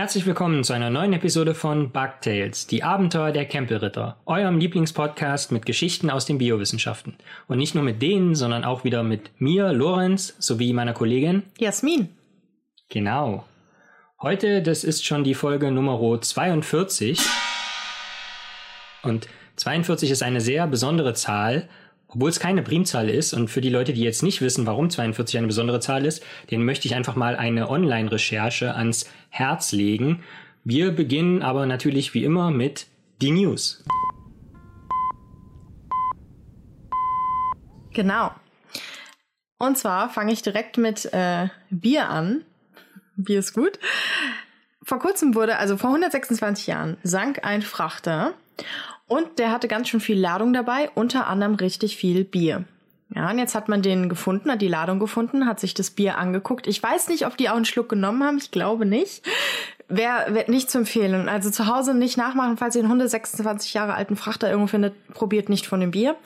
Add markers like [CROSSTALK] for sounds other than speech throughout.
Herzlich willkommen zu einer neuen Episode von Bugtails, die Abenteuer der Campelritter, eurem Lieblingspodcast mit Geschichten aus den Biowissenschaften. Und nicht nur mit denen, sondern auch wieder mit mir, Lorenz, sowie meiner Kollegin Jasmin. Genau. Heute, das ist schon die Folge Nummer 42. Und 42 ist eine sehr besondere Zahl, obwohl es keine Primzahl ist, und für die Leute, die jetzt nicht wissen, warum 42 eine besondere Zahl ist, denen möchte ich einfach mal eine Online-Recherche ans Herz legen. Wir beginnen aber natürlich wie immer mit die News. Genau. Und zwar fange ich direkt mit äh, Bier an. Bier ist gut. Vor kurzem wurde, also vor 126 Jahren, sank ein Frachter und der hatte ganz schön viel Ladung dabei, unter anderem richtig viel Bier. Ja, und jetzt hat man den gefunden, hat die Ladung gefunden, hat sich das Bier angeguckt. Ich weiß nicht, ob die auch einen Schluck genommen haben, ich glaube nicht. Wäre wär nicht zu empfehlen. Also zu Hause nicht nachmachen, falls ihr einen 126 Jahre alten Frachter irgendwo findet, probiert nicht von dem Bier.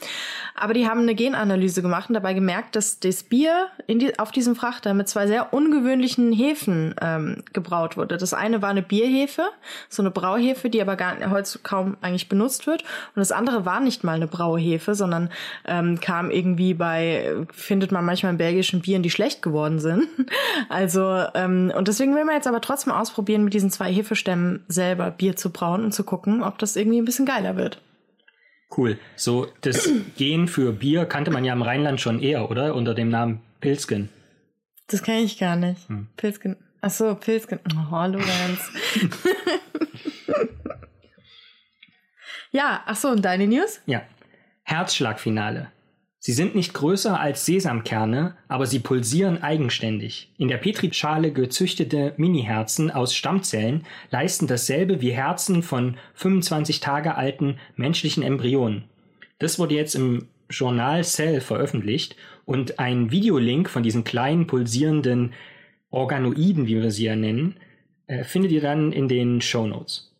Aber die haben eine Genanalyse gemacht und dabei gemerkt, dass das Bier die, auf diesem Frachter mit zwei sehr ungewöhnlichen Hefen ähm, gebraut wurde. Das eine war eine Bierhefe, so eine Brauhefe, die aber gar heute kaum eigentlich benutzt wird. Und das andere war nicht mal eine Brauhefe, sondern ähm, kam irgendwie bei, findet man manchmal in belgischen Bieren, die schlecht geworden sind. [LAUGHS] Also, ähm, und deswegen will man jetzt aber trotzdem ausprobieren, mit diesen zwei Hefestämmen selber Bier zu brauen und zu gucken, ob das irgendwie ein bisschen geiler wird. Cool. So, das [CLEARS THROAT] Gen für Bier kannte man ja im Rheinland schon eher, oder? Unter dem Namen Pilzgen. Das kenne ich gar nicht. Hm. Pilzgen. Ach so, Pilzgen. Oh, Lorenz. [LAUGHS] [LAUGHS] ja, ach so, und deine News? Ja. Herzschlagfinale. Sie sind nicht größer als Sesamkerne, aber sie pulsieren eigenständig. In der Petrischale gezüchtete Miniherzen aus Stammzellen leisten dasselbe wie Herzen von 25 Tage alten menschlichen Embryonen. Das wurde jetzt im Journal Cell veröffentlicht und ein Videolink von diesen kleinen pulsierenden Organoiden, wie wir sie ja nennen, äh, findet ihr dann in den Show Notes.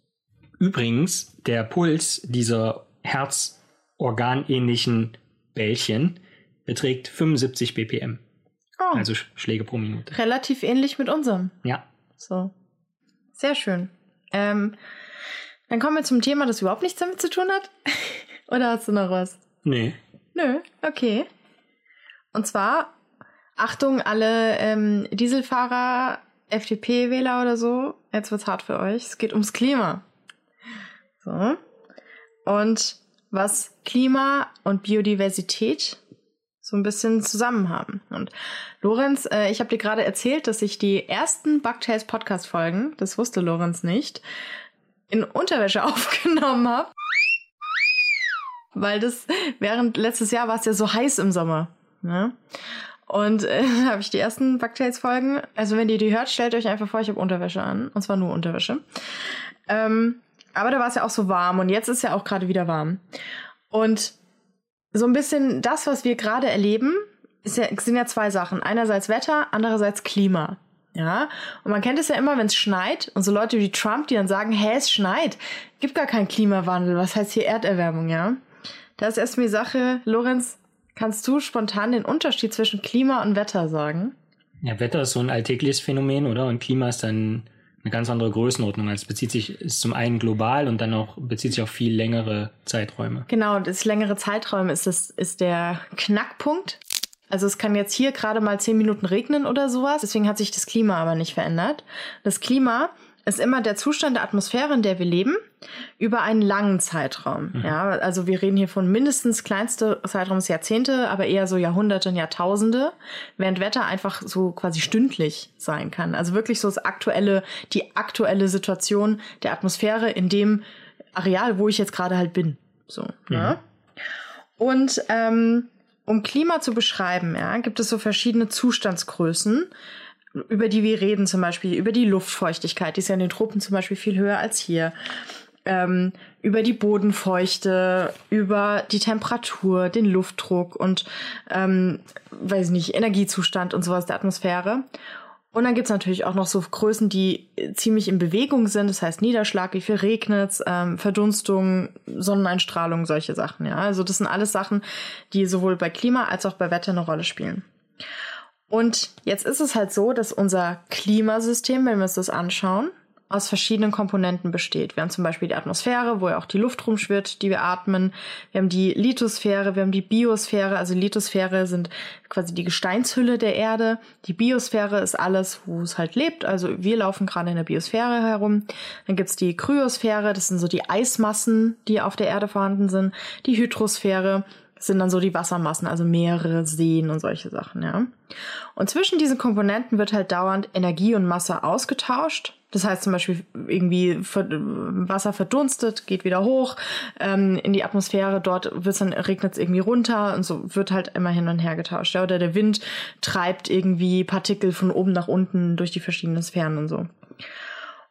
Übrigens, der Puls dieser herzorganähnlichen Bällchen beträgt 75 BPM. Oh. Also Schläge pro Minute. Relativ ähnlich mit unserem. Ja. So. Sehr schön. Ähm, dann kommen wir zum Thema, das überhaupt nichts damit zu tun hat. [LAUGHS] Oder hast du noch was? Nee. Nö, okay. Und zwar, Achtung, alle ähm, Dieselfahrer, FDP-Wähler oder so, jetzt wird's hart für euch. Es geht ums Klima. So. Und was Klima und Biodiversität so ein bisschen zusammen haben. Und Lorenz, äh, ich habe dir gerade erzählt, dass ich die ersten Bugtails Podcast Folgen, das wusste Lorenz nicht, in Unterwäsche [LAUGHS] aufgenommen habe. Weil das während letztes Jahr war es ja so heiß im Sommer. Ne? Und äh, [LAUGHS] habe ich die ersten Bugtails Folgen, also wenn ihr die hört, stellt euch einfach vor, ich habe Unterwäsche an. Und zwar nur Unterwäsche. Ähm, aber da war es ja auch so warm und jetzt ist ja auch gerade wieder warm. Und so ein bisschen das, was wir gerade erleben, ja, sind ja zwei Sachen. Einerseits Wetter, andererseits Klima. Ja, und man kennt es ja immer, wenn es schneit und so Leute wie Trump, die dann sagen, hä, es schneit, gibt gar keinen Klimawandel, was heißt hier Erderwärmung, ja? Da ist erstmal die Sache, Lorenz, kannst du spontan den Unterschied zwischen Klima und Wetter sagen? Ja, Wetter ist so ein alltägliches Phänomen, oder? Und Klima ist dann eine ganz andere Größenordnung. Also es bezieht sich, ist zum einen global und dann auch bezieht sich auf viel längere Zeiträume. Genau, das längere Zeiträume ist das, ist der Knackpunkt. Also es kann jetzt hier gerade mal zehn Minuten regnen oder sowas. Deswegen hat sich das Klima aber nicht verändert. Das Klima ist immer der Zustand der Atmosphäre, in der wir leben, über einen langen Zeitraum. Mhm. Ja, also wir reden hier von mindestens kleinste Zeitraums Jahrzehnte, aber eher so Jahrhunderte und Jahrtausende, während Wetter einfach so quasi stündlich sein kann. Also wirklich so das aktuelle, die aktuelle Situation der Atmosphäre in dem Areal, wo ich jetzt gerade halt bin. So. Mhm. Ja. Und ähm, um Klima zu beschreiben, ja, gibt es so verschiedene Zustandsgrößen über die wir reden, zum Beispiel über die Luftfeuchtigkeit, die ist ja in den Tropen zum Beispiel viel höher als hier. Ähm, über die Bodenfeuchte, über die Temperatur, den Luftdruck und ähm, weiß nicht, Energiezustand und sowas der Atmosphäre. Und dann gibt's natürlich auch noch so Größen, die ziemlich in Bewegung sind, das heißt Niederschlag, wie viel regnet's, ähm, Verdunstung, Sonneneinstrahlung, solche Sachen. Ja, also das sind alles Sachen, die sowohl bei Klima als auch bei Wetter eine Rolle spielen. Und jetzt ist es halt so, dass unser Klimasystem, wenn wir uns das anschauen, aus verschiedenen Komponenten besteht. Wir haben zum Beispiel die Atmosphäre, wo ja auch die Luft rumschwirrt, die wir atmen. Wir haben die Lithosphäre, wir haben die Biosphäre. Also Lithosphäre sind quasi die Gesteinshülle der Erde. Die Biosphäre ist alles, wo es halt lebt. Also wir laufen gerade in der Biosphäre herum. Dann gibt's die Kryosphäre, das sind so die Eismassen, die auf der Erde vorhanden sind. Die Hydrosphäre, sind dann so die Wassermassen, also Meere, Seen und solche Sachen, ja. Und zwischen diesen Komponenten wird halt dauernd Energie und Masse ausgetauscht. Das heißt zum Beispiel irgendwie Wasser verdunstet, geht wieder hoch ähm, in die Atmosphäre, dort wird's dann regnet es irgendwie runter und so wird halt immer hin und her getauscht. Ja? Oder der Wind treibt irgendwie Partikel von oben nach unten durch die verschiedenen Sphären und so.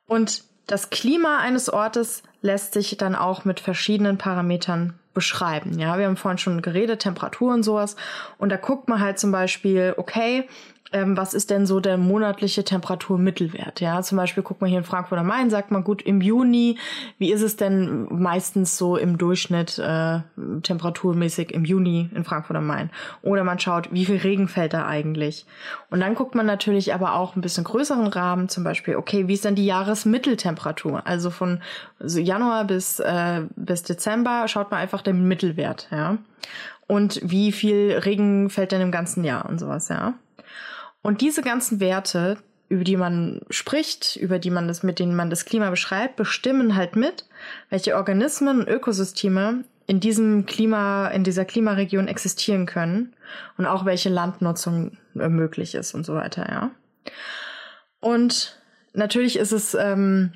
Und das Klima eines Ortes lässt sich dann auch mit verschiedenen Parametern beschreiben. Ja, wir haben vorhin schon geredet, Temperatur und sowas. Und da guckt man halt zum Beispiel, okay, ähm, was ist denn so der monatliche Temperaturmittelwert? Ja, zum Beispiel guckt man hier in Frankfurt am Main, sagt man gut im Juni, wie ist es denn meistens so im Durchschnitt äh, temperaturmäßig im Juni in Frankfurt am Main? Oder man schaut, wie viel Regen fällt da eigentlich? Und dann guckt man natürlich aber auch ein bisschen größeren Rahmen, zum Beispiel, okay, wie ist denn die Jahresmitteltemperatur? Also von so Januar bis, äh, bis Dezember schaut man einfach den Mittelwert, ja. Und wie viel Regen fällt denn im ganzen Jahr und sowas, ja. Und diese ganzen Werte, über die man spricht, über die man das, mit denen man das Klima beschreibt, bestimmen halt mit, welche Organismen und Ökosysteme in diesem Klima, in dieser Klimaregion existieren können und auch welche Landnutzung möglich ist und so weiter, ja. Und natürlich ist es ähm,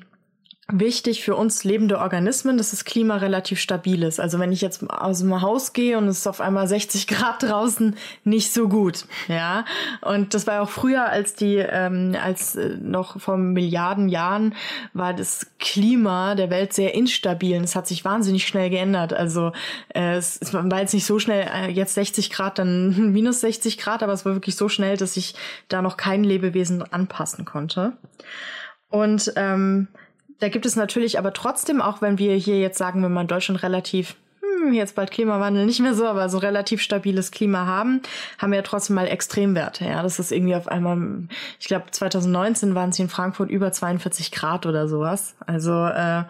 wichtig für uns lebende Organismen, dass das Klima relativ stabil ist. Also wenn ich jetzt aus dem Haus gehe und es ist auf einmal 60 Grad draußen, nicht so gut, ja. Und das war auch früher, als die, ähm, als äh, noch vor Milliarden Jahren war das Klima der Welt sehr instabil. Und es hat sich wahnsinnig schnell geändert. Also äh, es, war jetzt nicht so schnell, äh, jetzt 60 Grad, dann [LAUGHS] minus 60 Grad, aber es war wirklich so schnell, dass sich da noch kein Lebewesen anpassen konnte. Und ähm, da gibt es natürlich aber trotzdem, auch wenn wir hier jetzt sagen, wenn man Deutschland relativ hm, jetzt bald Klimawandel nicht mehr so, aber so relativ stabiles Klima haben, haben wir ja trotzdem mal Extremwerte. Ja, das ist irgendwie auf einmal, ich glaube 2019 waren es in Frankfurt über 42 Grad oder sowas. Also äh,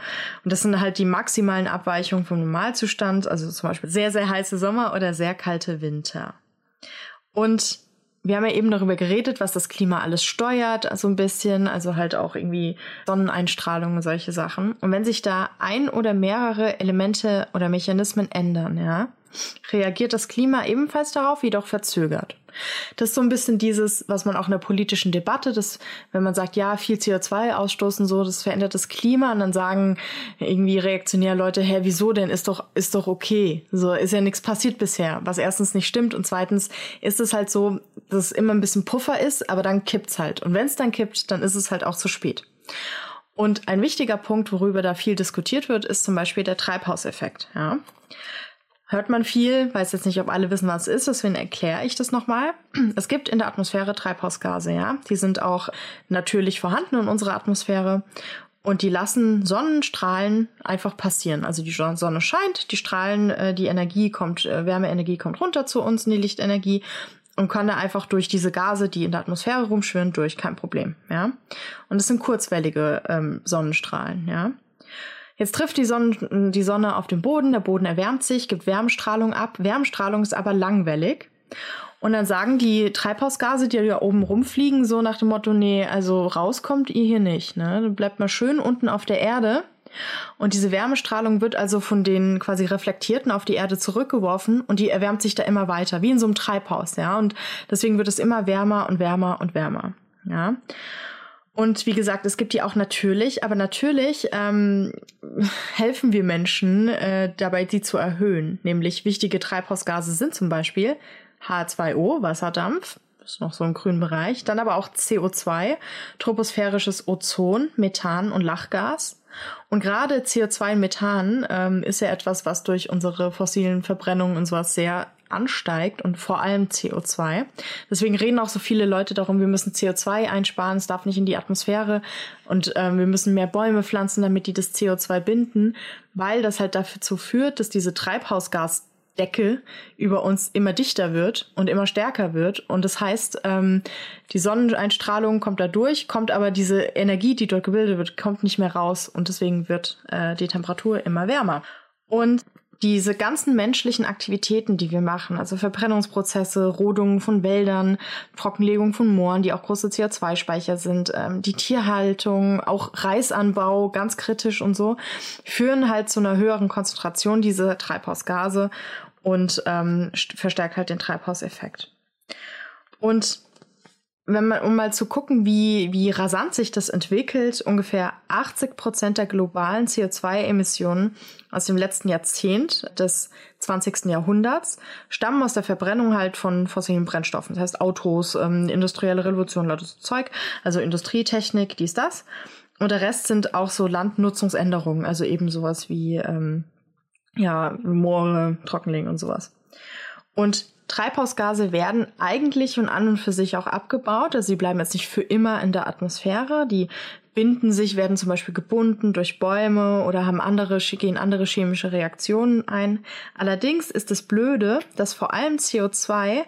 und das sind halt die maximalen Abweichungen vom Normalzustand, also zum Beispiel sehr sehr heiße Sommer oder sehr kalte Winter. Und wir haben ja eben darüber geredet, was das Klima alles steuert, so ein bisschen, also halt auch irgendwie Sonneneinstrahlung und solche Sachen. Und wenn sich da ein oder mehrere Elemente oder Mechanismen ändern, ja, reagiert das Klima ebenfalls darauf, jedoch verzögert. Das ist so ein bisschen dieses, was man auch in der politischen Debatte, das, wenn man sagt, ja, viel CO2 ausstoßen, so, das verändert das Klima, und dann sagen irgendwie reaktionär Leute, hä, wieso denn? Ist doch, ist doch okay. So, ist ja nichts passiert bisher, was erstens nicht stimmt und zweitens ist es halt so, dass es immer ein bisschen Puffer ist, aber dann kippt's halt. Und wenn es dann kippt, dann ist es halt auch zu spät. Und ein wichtiger Punkt, worüber da viel diskutiert wird, ist zum Beispiel der Treibhauseffekt, ja hört man viel, weiß jetzt nicht, ob alle wissen, was es ist, deswegen erkläre ich das nochmal. Es gibt in der Atmosphäre Treibhausgase, ja. Die sind auch natürlich vorhanden in unserer Atmosphäre und die lassen Sonnenstrahlen einfach passieren. Also die Sonne scheint, die Strahlen, äh, die Energie kommt, äh, Wärmeenergie kommt runter zu uns, in die Lichtenergie und kann da einfach durch diese Gase, die in der Atmosphäre rumschwirren, durch, kein Problem, ja. Und es sind kurzwellige ähm, Sonnenstrahlen, ja. Jetzt trifft die Sonne, die Sonne auf den Boden, der Boden erwärmt sich, gibt Wärmestrahlung ab. Wärmestrahlung ist aber langwellig. Und dann sagen die Treibhausgase, die da oben rumfliegen, so nach dem Motto, nee, also rauskommt ihr hier nicht. Ne? Bleibt mal schön unten auf der Erde. Und diese Wärmestrahlung wird also von den quasi Reflektierten auf die Erde zurückgeworfen und die erwärmt sich da immer weiter, wie in so einem Treibhaus, ja. Und deswegen wird es immer wärmer und wärmer und wärmer, ja. Und wie gesagt, es gibt die auch natürlich, aber natürlich ähm, helfen wir Menschen äh, dabei, die zu erhöhen. Nämlich wichtige Treibhausgase sind zum Beispiel H2O, Wasserdampf, das ist noch so im grünen Bereich, dann aber auch CO2, troposphärisches Ozon, Methan und Lachgas. Und gerade CO2 und Methan ähm, ist ja etwas, was durch unsere fossilen Verbrennungen und sowas sehr ansteigt und vor allem CO2. Deswegen reden auch so viele Leute darum, wir müssen CO2 einsparen, es darf nicht in die Atmosphäre und ähm, wir müssen mehr Bäume pflanzen, damit die das CO2 binden, weil das halt dazu führt, dass diese Treibhausgas Decke über uns immer dichter wird und immer stärker wird. Und das heißt, ähm, die Sonneneinstrahlung kommt da durch, kommt aber diese Energie, die dort gebildet wird, kommt nicht mehr raus. Und deswegen wird äh, die Temperatur immer wärmer. Und diese ganzen menschlichen Aktivitäten, die wir machen, also Verbrennungsprozesse, Rodungen von Wäldern, Trockenlegung von Mooren, die auch große CO2-Speicher sind, ähm, die Tierhaltung, auch Reisanbau, ganz kritisch und so, führen halt zu einer höheren Konzentration dieser Treibhausgase und ähm, verstärkt halt den Treibhauseffekt. Und wenn man, um mal zu gucken, wie, wie rasant sich das entwickelt, ungefähr 80 Prozent der globalen CO2-Emissionen aus dem letzten Jahrzehnt des 20. Jahrhunderts stammen aus der Verbrennung halt von fossilen Brennstoffen. Das heißt Autos, ähm, industrielle Revolution, lauter Zeug, also Industrietechnik, dies, das. Und der Rest sind auch so Landnutzungsänderungen, also eben sowas wie ähm, ja, Moore, Trockenlegen und sowas. Und Treibhausgase werden eigentlich und an und für sich auch abgebaut. Also sie bleiben jetzt nicht für immer in der Atmosphäre. Die binden sich, werden zum Beispiel gebunden durch Bäume oder haben andere, gehen andere chemische Reaktionen ein. Allerdings ist es blöde, dass vor allem CO2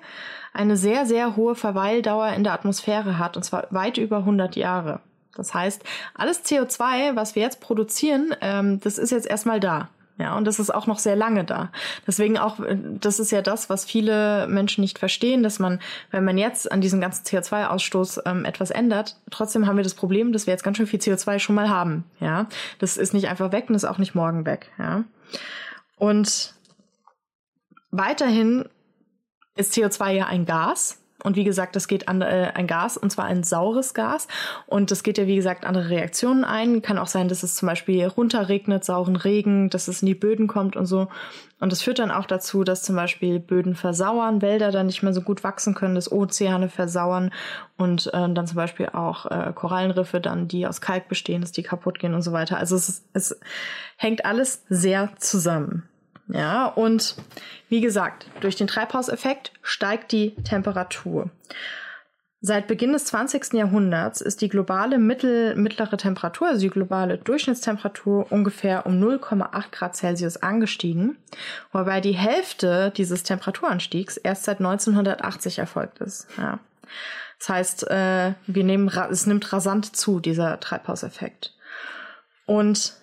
eine sehr, sehr hohe Verweildauer in der Atmosphäre hat, und zwar weit über 100 Jahre. Das heißt, alles CO2, was wir jetzt produzieren, ähm, das ist jetzt erstmal da. Ja, und das ist auch noch sehr lange da. Deswegen auch, äh, das ist ja das, was viele Menschen nicht verstehen, dass man, wenn man jetzt an diesem ganzen CO2-Ausstoß ähm, etwas ändert, trotzdem haben wir das Problem, dass wir jetzt ganz schön viel CO2 schon mal haben. Ja, das ist nicht einfach weg und ist auch nicht morgen weg. Ja, und weiterhin ist CO2 ja ein Gas. Und wie gesagt, das geht an äh, ein Gas, und zwar ein saures Gas. Und das geht ja, wie gesagt, andere Reaktionen ein. Kann auch sein, dass es zum Beispiel runterregnet, sauren Regen, dass es in die Böden kommt und so. Und das führt dann auch dazu, dass zum Beispiel Böden versauern, Wälder dann nicht mehr so gut wachsen können, dass Ozeane versauern und äh, dann zum Beispiel auch äh, Korallenriffe dann, die aus Kalk bestehen, dass die kaputt gehen und so weiter. Also es, es hängt alles sehr zusammen. Ja, und wie gesagt, durch den Treibhauseffekt steigt die Temperatur. Seit Beginn des 20. Jahrhunderts ist die globale mittel, mittlere Temperatur, also die globale Durchschnittstemperatur ungefähr um 0,8 Grad Celsius angestiegen, wobei die Hälfte dieses Temperaturanstiegs erst seit 1980 erfolgt ist. Ja. Das heißt, äh, wir nehmen, es nimmt rasant zu, dieser Treibhauseffekt. Und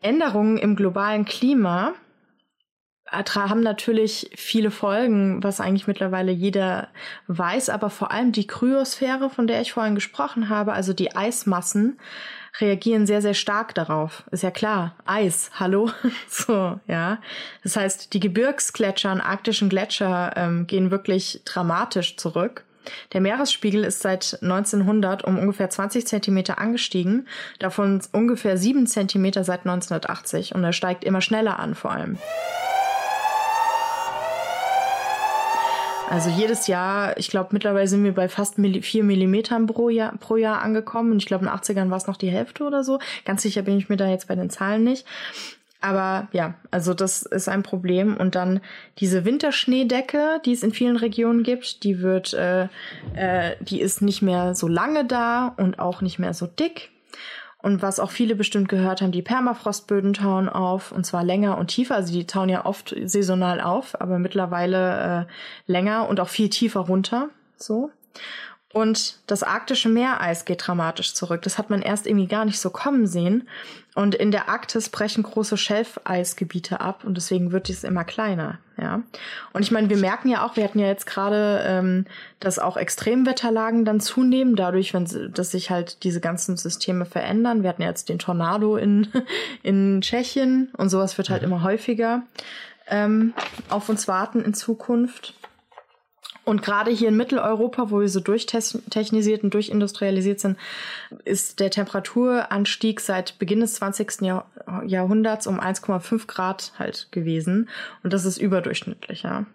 Änderungen im globalen Klima haben natürlich viele Folgen, was eigentlich mittlerweile jeder weiß, aber vor allem die Kryosphäre, von der ich vorhin gesprochen habe, also die Eismassen, reagieren sehr, sehr stark darauf. Ist ja klar, Eis, hallo? [LAUGHS] so, ja. Das heißt, die Gebirgsgletscher und arktischen Gletscher ähm, gehen wirklich dramatisch zurück. Der Meeresspiegel ist seit 1900 um ungefähr 20 Zentimeter angestiegen, davon ungefähr 7 Zentimeter seit 1980 und er steigt immer schneller an vor allem. Also jedes Jahr, ich glaube, mittlerweile sind wir bei fast vier Millimetern pro Jahr, pro Jahr angekommen. Und ich glaube, in den 80ern war es noch die Hälfte oder so. Ganz sicher bin ich mir da jetzt bei den Zahlen nicht. Aber ja, also das ist ein Problem. Und dann diese Winterschneedecke, die es in vielen Regionen gibt, die wird, äh, äh, die ist nicht mehr so lange da und auch nicht mehr so dick. Und was auch viele bestimmt gehört haben, die Permafrostböden tauen auf und zwar länger und tiefer. Also die tauen ja oft saisonal auf, aber mittlerweile äh, länger und auch viel tiefer runter. So. Und das arktische Meereis geht dramatisch zurück. Das hat man erst irgendwie gar nicht so kommen sehen. Und in der Arktis brechen große Schelfeisgebiete ab und deswegen wird dies immer kleiner. Ja. Und ich meine, wir merken ja auch, wir hatten ja jetzt gerade, ähm, dass auch Extremwetterlagen dann zunehmen, dadurch, wenn dass sich halt diese ganzen Systeme verändern. Wir hatten ja jetzt den Tornado in, [LAUGHS] in Tschechien und sowas wird halt immer häufiger ähm, auf uns warten in Zukunft. Und gerade hier in Mitteleuropa, wo wir so durchtechnisiert und durchindustrialisiert sind, ist der Temperaturanstieg seit Beginn des 20. Jahr Jahrhunderts um 1,5 Grad halt gewesen. Und das ist überdurchschnittlich, ja.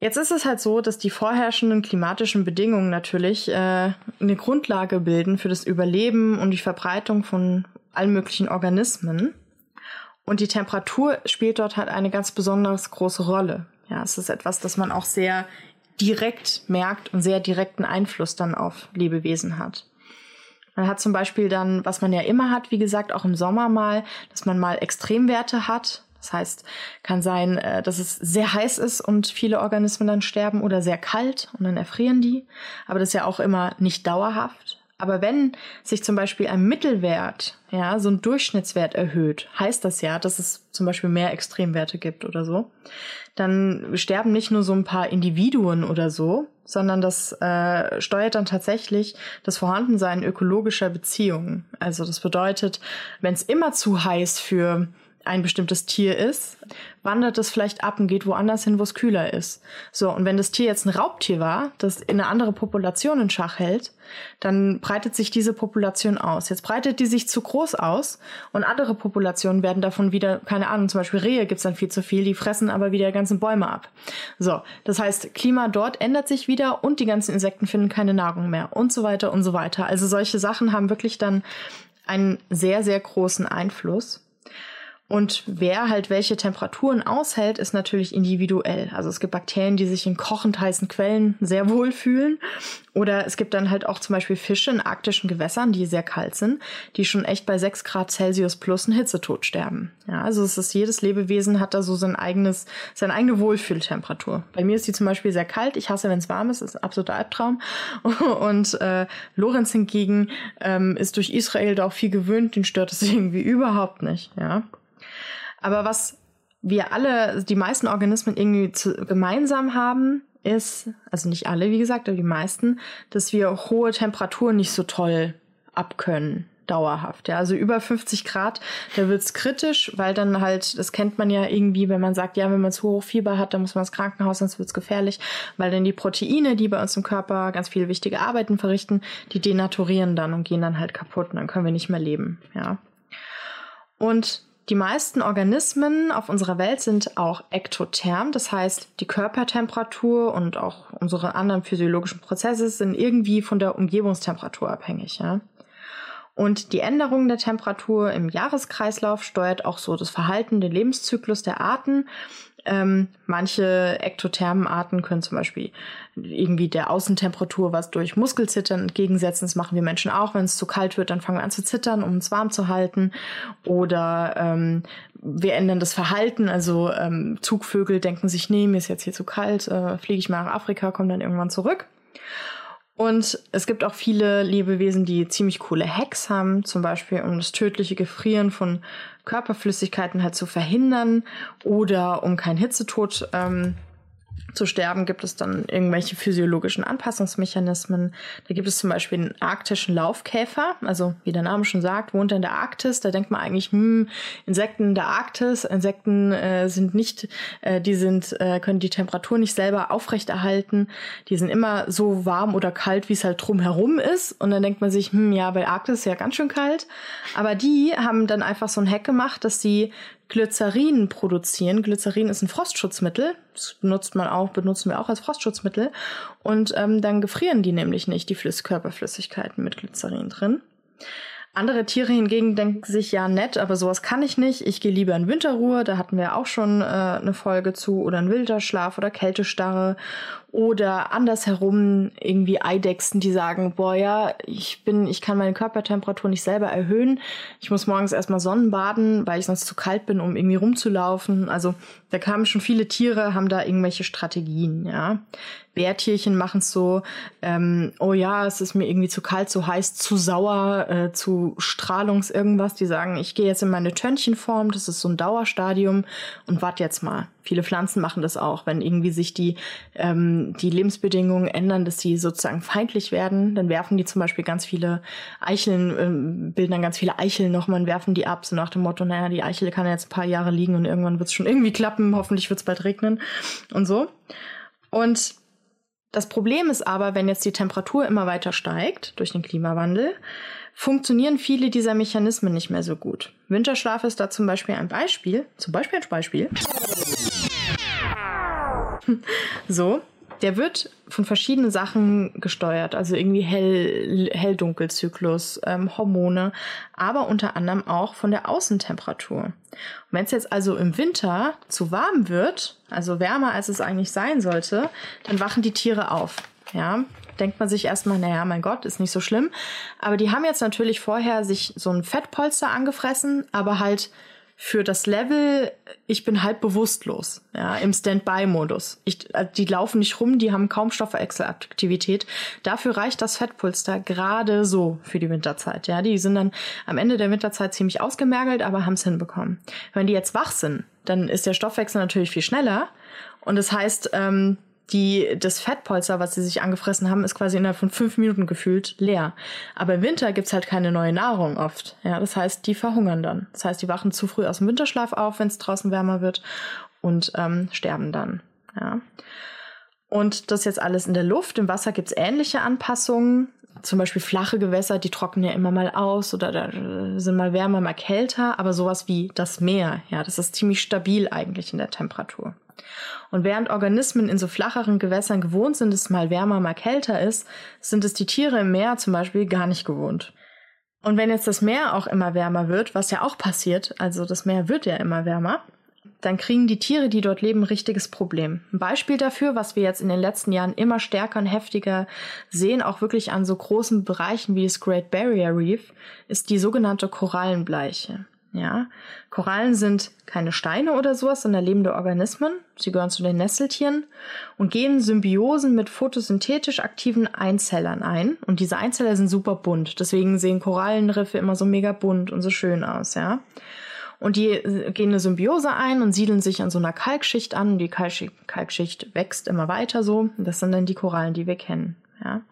Jetzt ist es halt so, dass die vorherrschenden klimatischen Bedingungen natürlich äh, eine Grundlage bilden für das Überleben und die Verbreitung von allen möglichen Organismen. Und die Temperatur spielt dort halt eine ganz besonders große Rolle. Ja, es ist etwas, das man auch sehr direkt merkt und sehr direkten Einfluss dann auf Lebewesen hat. Man hat zum Beispiel dann, was man ja immer hat, wie gesagt, auch im Sommer mal, dass man mal Extremwerte hat. Das heißt, kann sein, äh, dass es sehr heiß ist und viele Organismen dann sterben oder sehr kalt und dann erfrieren die. Aber das ist ja auch immer nicht dauerhaft. Aber wenn sich zum Beispiel ein Mittelwert, ja, so ein Durchschnittswert erhöht, heißt das ja, dass es zum Beispiel mehr Extremwerte gibt oder so, dann sterben nicht nur so ein paar Individuen oder so, sondern das äh, steuert dann tatsächlich das Vorhandensein ökologischer Beziehungen. Also das bedeutet, wenn es immer zu heiß für ein bestimmtes Tier ist, wandert es vielleicht ab und geht woanders hin, wo es kühler ist. So, und wenn das Tier jetzt ein Raubtier war, das in eine andere Population in Schach hält, dann breitet sich diese Population aus. Jetzt breitet die sich zu groß aus und andere Populationen werden davon wieder, keine Ahnung, zum Beispiel Rehe gibt's dann viel zu viel, die fressen aber wieder ganze Bäume ab. So, das heißt, Klima dort ändert sich wieder und die ganzen Insekten finden keine Nahrung mehr und so weiter und so weiter. Also solche Sachen haben wirklich dann einen sehr, sehr großen Einfluss. Und wer halt welche Temperaturen aushält, ist natürlich individuell. Also es gibt Bakterien, die sich in kochend heißen Quellen sehr [LAUGHS] wohl fühlen. Oder es gibt dann halt auch zum Beispiel Fische in arktischen Gewässern, die sehr kalt sind, die schon echt bei 6 Grad Celsius plus einen Hitzetod sterben. Ja, also es ist jedes Lebewesen hat da so sein eigenes, seine eigene Wohlfühltemperatur. Bei mir ist die zum Beispiel sehr kalt. Ich hasse, wenn es warm ist. Das ist ein absoluter Albtraum. [LAUGHS] Und äh, Lorenz hingegen ähm, ist durch Israel da auch viel gewöhnt. Den stört es [LAUGHS] irgendwie überhaupt nicht. Ja. Aber was wir alle, die meisten Organismen irgendwie zu, gemeinsam haben, ist, also nicht alle, wie gesagt, aber die meisten, dass wir hohe Temperaturen nicht so toll abkönnen dauerhaft. Ja, also über 50 Grad, da wird's kritisch, weil dann halt, das kennt man ja irgendwie, wenn man sagt, ja, wenn man zu hoch Fieber hat, dann muss man ins Krankenhaus, sonst wird's gefährlich, weil dann die Proteine, die bei uns im Körper ganz viele wichtige Arbeiten verrichten, die denaturieren dann und gehen dann halt kaputt und dann können wir nicht mehr leben. Ja. Und die meisten Organismen auf unserer Welt sind auch ektotherm, das heißt, die Körpertemperatur und auch unsere anderen physiologischen Prozesse sind irgendwie von der Umgebungstemperatur abhängig. Ja? Und die Änderung der Temperatur im Jahreskreislauf steuert auch so das Verhalten, den Lebenszyklus der Arten ähm, manche ektothermen Arten können zum Beispiel irgendwie der Außentemperatur was durch Muskelzittern entgegensetzen. Das machen wir Menschen auch. Wenn es zu kalt wird, dann fangen wir an zu zittern, um uns warm zu halten. Oder ähm, wir ändern das Verhalten. Also ähm, Zugvögel denken sich, nee, mir ist jetzt hier zu kalt, äh, fliege ich mal nach Afrika, komme dann irgendwann zurück. Und es gibt auch viele Lebewesen, die ziemlich coole Hacks haben, zum Beispiel um das tödliche Gefrieren von Körperflüssigkeiten halt zu verhindern oder um keinen Hitzetod ähm, zu sterben, gibt es dann irgendwelche physiologischen Anpassungsmechanismen. Da gibt es zum Beispiel den arktischen Laufkäfer, also wie der Name schon sagt, wohnt er in der Arktis. Da denkt man eigentlich, hm, Insekten in der Arktis, Insekten äh, sind nicht, äh, die sind, äh, können die Temperatur nicht selber aufrechterhalten. Die sind immer so warm oder kalt, wie es halt drumherum ist. Und dann denkt man sich, hm, ja, bei Arktis ist ja ganz schön kalt. Aber die haben dann einfach so ein Hack gemacht, dass sie Glycerin produzieren. Glycerin ist ein Frostschutzmittel. Das benutzt man auch, benutzen wir auch als Frostschutzmittel. Und ähm, dann gefrieren die nämlich nicht, die Flüss Körperflüssigkeiten mit Glycerin drin. Andere Tiere hingegen denken sich, ja nett, aber sowas kann ich nicht. Ich gehe lieber in Winterruhe, da hatten wir auch schon äh, eine Folge zu, oder in Winterschlaf oder Kältestarre oder andersherum irgendwie Eidechsen, die sagen, boah ja, ich bin, ich kann meine Körpertemperatur nicht selber erhöhen. Ich muss morgens erstmal Sonnenbaden, weil ich sonst zu kalt bin, um irgendwie rumzulaufen. Also da kamen schon viele Tiere, haben da irgendwelche Strategien, ja. Bärtierchen machen es so, ähm, oh ja, es ist mir irgendwie zu kalt, zu heiß, zu sauer, äh, zu strahlungs irgendwas. Die sagen, ich gehe jetzt in meine Törnchenform, das ist so ein Dauerstadium und warte jetzt mal. Viele Pflanzen machen das auch, wenn irgendwie sich die, ähm, die Lebensbedingungen ändern, dass sie sozusagen feindlich werden, dann werfen die zum Beispiel ganz viele Eicheln, ähm, bilden dann ganz viele Eicheln nochmal und werfen die ab, so nach dem Motto, naja, die Eichel kann jetzt ein paar Jahre liegen und irgendwann wird es schon irgendwie klappen, hoffentlich wird es bald regnen und so. Und das Problem ist aber, wenn jetzt die Temperatur immer weiter steigt durch den Klimawandel, funktionieren viele dieser Mechanismen nicht mehr so gut. Winterschlaf ist da zum Beispiel ein Beispiel. Zum Beispiel ein Beispiel. [LAUGHS] so, der wird von verschiedenen Sachen gesteuert, also irgendwie hell, Hell-Dunkel-Zyklus, ähm, Hormone, aber unter anderem auch von der Außentemperatur. Und wenn es jetzt also im Winter zu warm wird, also wärmer als es eigentlich sein sollte, dann wachen die Tiere auf. Ja, denkt man sich erstmal, naja, mein Gott, ist nicht so schlimm. Aber die haben jetzt natürlich vorher sich so ein Fettpolster angefressen, aber halt für das Level, ich bin halb bewusstlos, ja, im Standby-Modus. Also die laufen nicht rum, die haben kaum Stoffwechselaktivität. Dafür reicht das Fettpulster gerade so für die Winterzeit, ja. Die sind dann am Ende der Winterzeit ziemlich ausgemergelt, aber haben es hinbekommen. Wenn die jetzt wach sind, dann ist der Stoffwechsel natürlich viel schneller und das heißt, ähm, die, das Fettpolster, was sie sich angefressen haben, ist quasi innerhalb von fünf Minuten gefühlt leer. Aber im Winter gibt's halt keine neue Nahrung oft. Ja, das heißt, die verhungern dann. Das heißt, die wachen zu früh aus dem Winterschlaf auf, wenn es draußen wärmer wird und ähm, sterben dann. Ja. Und das jetzt alles in der Luft. Im Wasser gibt's ähnliche Anpassungen. Zum Beispiel flache Gewässer, die trocknen ja immer mal aus oder da sind mal wärmer, mal kälter. Aber sowas wie das Meer, ja, das ist ziemlich stabil eigentlich in der Temperatur. Und während Organismen in so flacheren Gewässern gewohnt sind, es mal wärmer, mal kälter ist, sind es die Tiere im Meer zum Beispiel gar nicht gewohnt. Und wenn jetzt das Meer auch immer wärmer wird, was ja auch passiert, also das Meer wird ja immer wärmer, dann kriegen die Tiere, die dort leben, ein richtiges Problem. Ein Beispiel dafür, was wir jetzt in den letzten Jahren immer stärker und heftiger sehen, auch wirklich an so großen Bereichen wie das Great Barrier Reef, ist die sogenannte Korallenbleiche. Ja, Korallen sind keine Steine oder sowas, sondern lebende Organismen. Sie gehören zu den Nesseltieren und gehen Symbiosen mit photosynthetisch aktiven Einzellern ein. Und diese Einzeller sind super bunt. Deswegen sehen Korallenriffe immer so mega bunt und so schön aus, ja. Und die äh, gehen eine Symbiose ein und siedeln sich an so einer Kalkschicht an. Die Kalkschicht wächst immer weiter so. Das sind dann die Korallen, die wir kennen, ja.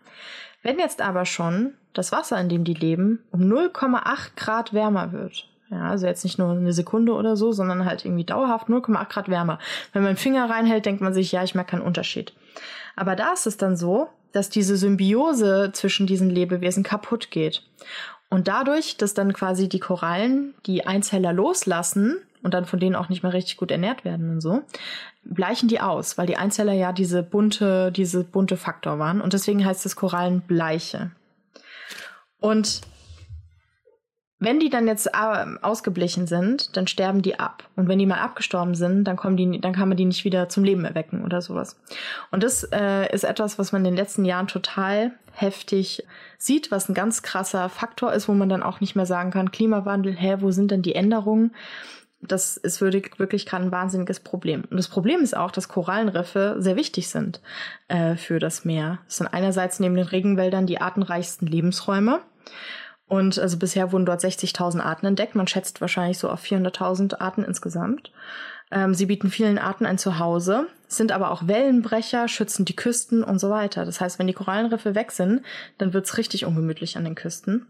Wenn jetzt aber schon das Wasser, in dem die leben, um 0,8 Grad wärmer wird, ja, also jetzt nicht nur eine Sekunde oder so, sondern halt irgendwie dauerhaft 0,8 Grad wärmer. Wenn man den Finger reinhält, denkt man sich, ja, ich merke keinen Unterschied. Aber da ist es dann so, dass diese Symbiose zwischen diesen Lebewesen kaputt geht. Und dadurch, dass dann quasi die Korallen die Einzeller loslassen und dann von denen auch nicht mehr richtig gut ernährt werden und so, bleichen die aus, weil die Einzeller ja diese bunte, diese bunte Faktor waren. Und deswegen heißt es Korallenbleiche. Und wenn die dann jetzt äh, ausgeblichen sind, dann sterben die ab. Und wenn die mal abgestorben sind, dann kommen die, dann kann man die nicht wieder zum Leben erwecken oder sowas. Und das äh, ist etwas, was man in den letzten Jahren total heftig sieht, was ein ganz krasser Faktor ist, wo man dann auch nicht mehr sagen kann, Klimawandel, hä, wo sind denn die Änderungen? Das ist wirklich, wirklich gerade ein wahnsinniges Problem. Und das Problem ist auch, dass Korallenriffe sehr wichtig sind äh, für das Meer. Das sind einerseits neben den Regenwäldern die artenreichsten Lebensräume. Und also bisher wurden dort 60.000 Arten entdeckt. Man schätzt wahrscheinlich so auf 400.000 Arten insgesamt. Ähm, sie bieten vielen Arten ein Zuhause, sind aber auch Wellenbrecher, schützen die Küsten und so weiter. Das heißt, wenn die Korallenriffe weg sind, dann wird's richtig ungemütlich an den Küsten.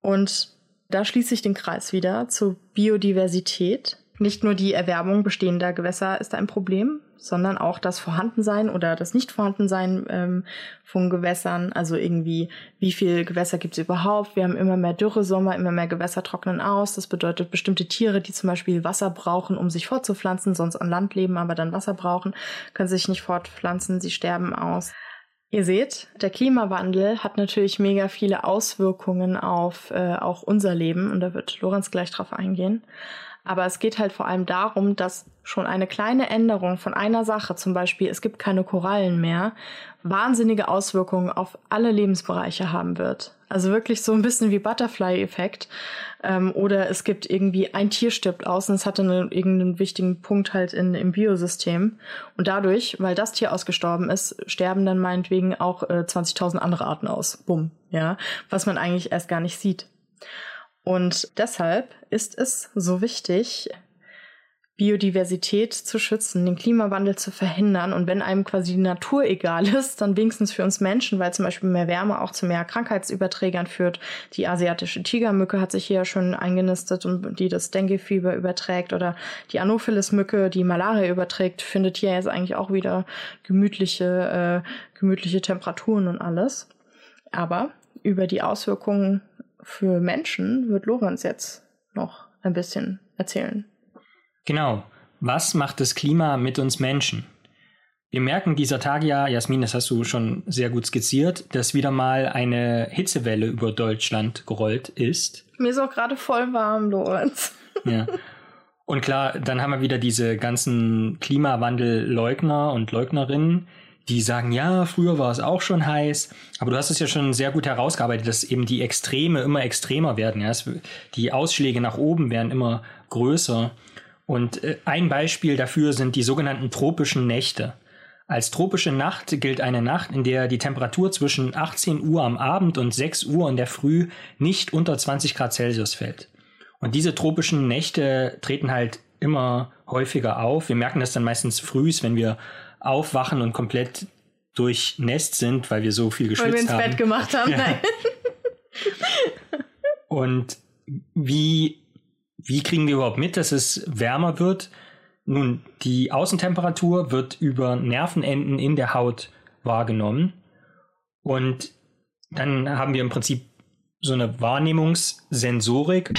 Und da schließe ich den Kreis wieder zur Biodiversität. Nicht nur die Erwärmung bestehender Gewässer ist ein Problem, sondern auch das Vorhandensein oder das Nicht-Vorhandensein ähm, von Gewässern. Also irgendwie, wie viel Gewässer gibt es überhaupt? Wir haben immer mehr Dürresommer, immer mehr Gewässer trocknen aus. Das bedeutet, bestimmte Tiere, die zum Beispiel Wasser brauchen, um sich fortzupflanzen, sonst an Land leben, aber dann Wasser brauchen, können sich nicht fortpflanzen, sie sterben aus. Ihr seht, der Klimawandel hat natürlich mega viele Auswirkungen auf äh, auch unser Leben und da wird Lorenz gleich drauf eingehen. Aber es geht halt vor allem darum, dass schon eine kleine Änderung von einer Sache, zum Beispiel es gibt keine Korallen mehr, wahnsinnige Auswirkungen auf alle Lebensbereiche haben wird. Also wirklich so ein bisschen wie Butterfly-Effekt. Ähm, oder es gibt irgendwie ein Tier stirbt aus und es hatte einen, irgendeinen wichtigen Punkt halt in, im Biosystem. Und dadurch, weil das Tier ausgestorben ist, sterben dann meinetwegen auch äh, 20.000 andere Arten aus. Bumm. Ja. Was man eigentlich erst gar nicht sieht. Und deshalb ist es so wichtig, Biodiversität zu schützen, den Klimawandel zu verhindern. Und wenn einem quasi die Natur egal ist, dann wenigstens für uns Menschen, weil zum Beispiel mehr Wärme auch zu mehr Krankheitsüberträgern führt. Die asiatische Tigermücke hat sich hier ja schon eingenistet und die das Dengue-Fieber überträgt. Oder die Anopheles-Mücke, die Malaria überträgt, findet hier jetzt eigentlich auch wieder gemütliche, äh, gemütliche Temperaturen und alles. Aber über die Auswirkungen für Menschen wird Lorenz jetzt noch ein bisschen erzählen. Genau. Was macht das Klima mit uns Menschen? Wir merken dieser Tage ja, Jasmin, das hast du schon sehr gut skizziert, dass wieder mal eine Hitzewelle über Deutschland gerollt ist. Mir ist auch gerade voll warm, Lorenz. Ja. [LAUGHS] Und klar, dann haben wir wieder diese ganzen Klimawandelleugner und Leugnerinnen, die sagen, ja, früher war es auch schon heiß, aber du hast es ja schon sehr gut herausgearbeitet, dass eben die Extreme immer extremer werden. Ja? Die Ausschläge nach oben werden immer größer. Und äh, ein Beispiel dafür sind die sogenannten tropischen Nächte. Als tropische Nacht gilt eine Nacht, in der die Temperatur zwischen 18 Uhr am Abend und 6 Uhr in der Früh nicht unter 20 Grad Celsius fällt. Und diese tropischen Nächte treten halt immer häufiger auf. Wir merken das dann meistens frühs, wenn wir aufwachen und komplett durchnässt sind, weil wir so viel geschwitzt haben. Weil wir ins. Bett gemacht haben. Ja. Nein. [LAUGHS] und wie, wie kriegen wir überhaupt mit, dass es wärmer wird? Nun, die Außentemperatur wird über Nervenenden in der Haut wahrgenommen. Und dann haben wir im Prinzip so eine Wahrnehmungssensorik,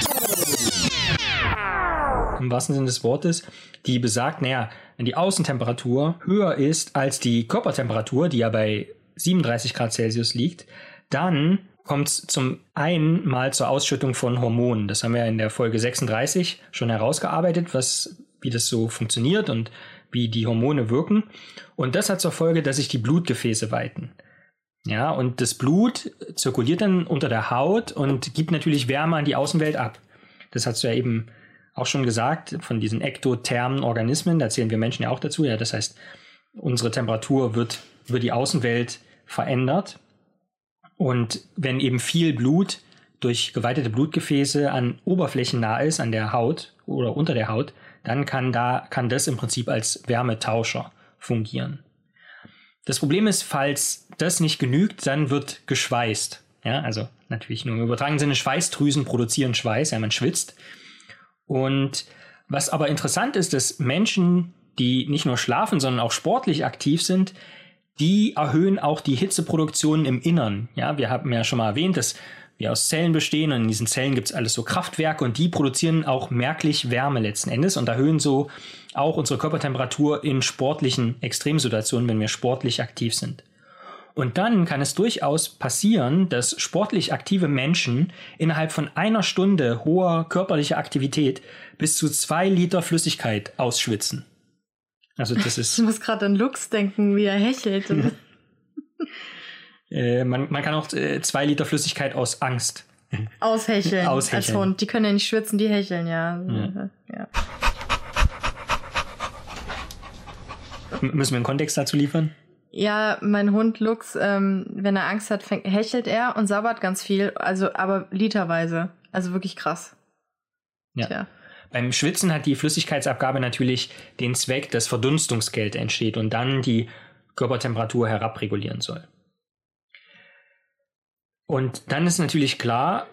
im wahrsten Sinne des Wortes, die besagt, naja, wenn die Außentemperatur höher ist als die Körpertemperatur, die ja bei 37 Grad Celsius liegt, dann kommt es zum einen mal zur Ausschüttung von Hormonen. Das haben wir in der Folge 36 schon herausgearbeitet, was, wie das so funktioniert und wie die Hormone wirken. Und das hat zur Folge, dass sich die Blutgefäße weiten. Ja, und das Blut zirkuliert dann unter der Haut und gibt natürlich Wärme an die Außenwelt ab. Das hast du ja eben auch schon gesagt, von diesen ektothermen Organismen, da zählen wir Menschen ja auch dazu. Ja, das heißt, unsere Temperatur wird über die Außenwelt verändert. Und wenn eben viel Blut durch geweitete Blutgefäße an Oberflächen nah ist, an der Haut oder unter der Haut, dann kann da, kann das im Prinzip als Wärmetauscher fungieren. Das Problem ist, falls das nicht genügt, dann wird geschweißt. Ja, also natürlich nur im übertragenen Sinne Schweißdrüsen produzieren Schweiß, ja, man schwitzt. Und was aber interessant ist, dass Menschen, die nicht nur schlafen, sondern auch sportlich aktiv sind, die erhöhen auch die Hitzeproduktion im Innern. Ja, wir haben ja schon mal erwähnt, dass wir aus Zellen bestehen und in diesen Zellen gibt es alles so Kraftwerke und die produzieren auch merklich Wärme letzten Endes und erhöhen so auch unsere Körpertemperatur in sportlichen Extremsituationen, wenn wir sportlich aktiv sind. Und dann kann es durchaus passieren, dass sportlich aktive Menschen innerhalb von einer Stunde hoher körperlicher Aktivität bis zu zwei Liter Flüssigkeit ausschwitzen. Also das [LAUGHS] ist. Ich muss gerade an Lux denken, wie er hechelt. [LAUGHS] äh, man, man kann auch äh, zwei Liter Flüssigkeit aus Angst. Aushecheln. Aushecheln. Als Hund. Die können ja nicht schwitzen, die hecheln, ja. ja. ja. Müssen wir einen Kontext dazu liefern? Ja, mein Hund Lux, ähm, wenn er Angst hat, fängt, hechelt er und sabbert ganz viel, also aber literweise. Also wirklich krass. Ja. Tja. Beim Schwitzen hat die Flüssigkeitsabgabe natürlich den Zweck, dass Verdunstungsgeld entsteht und dann die Körpertemperatur herabregulieren soll. Und dann ist natürlich klar,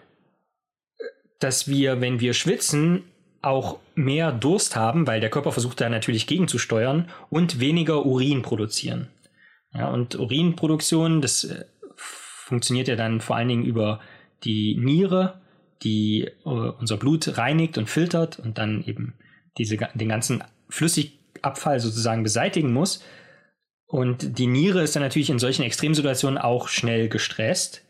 dass wir, wenn wir schwitzen, auch mehr Durst haben, weil der Körper versucht da natürlich gegenzusteuern und weniger Urin produzieren. Ja, und Urinproduktion, das äh, funktioniert ja dann vor allen Dingen über die Niere, die äh, unser Blut reinigt und filtert und dann eben diese, den ganzen Flüssigabfall sozusagen beseitigen muss. Und die Niere ist dann natürlich in solchen Extremsituationen auch schnell gestresst.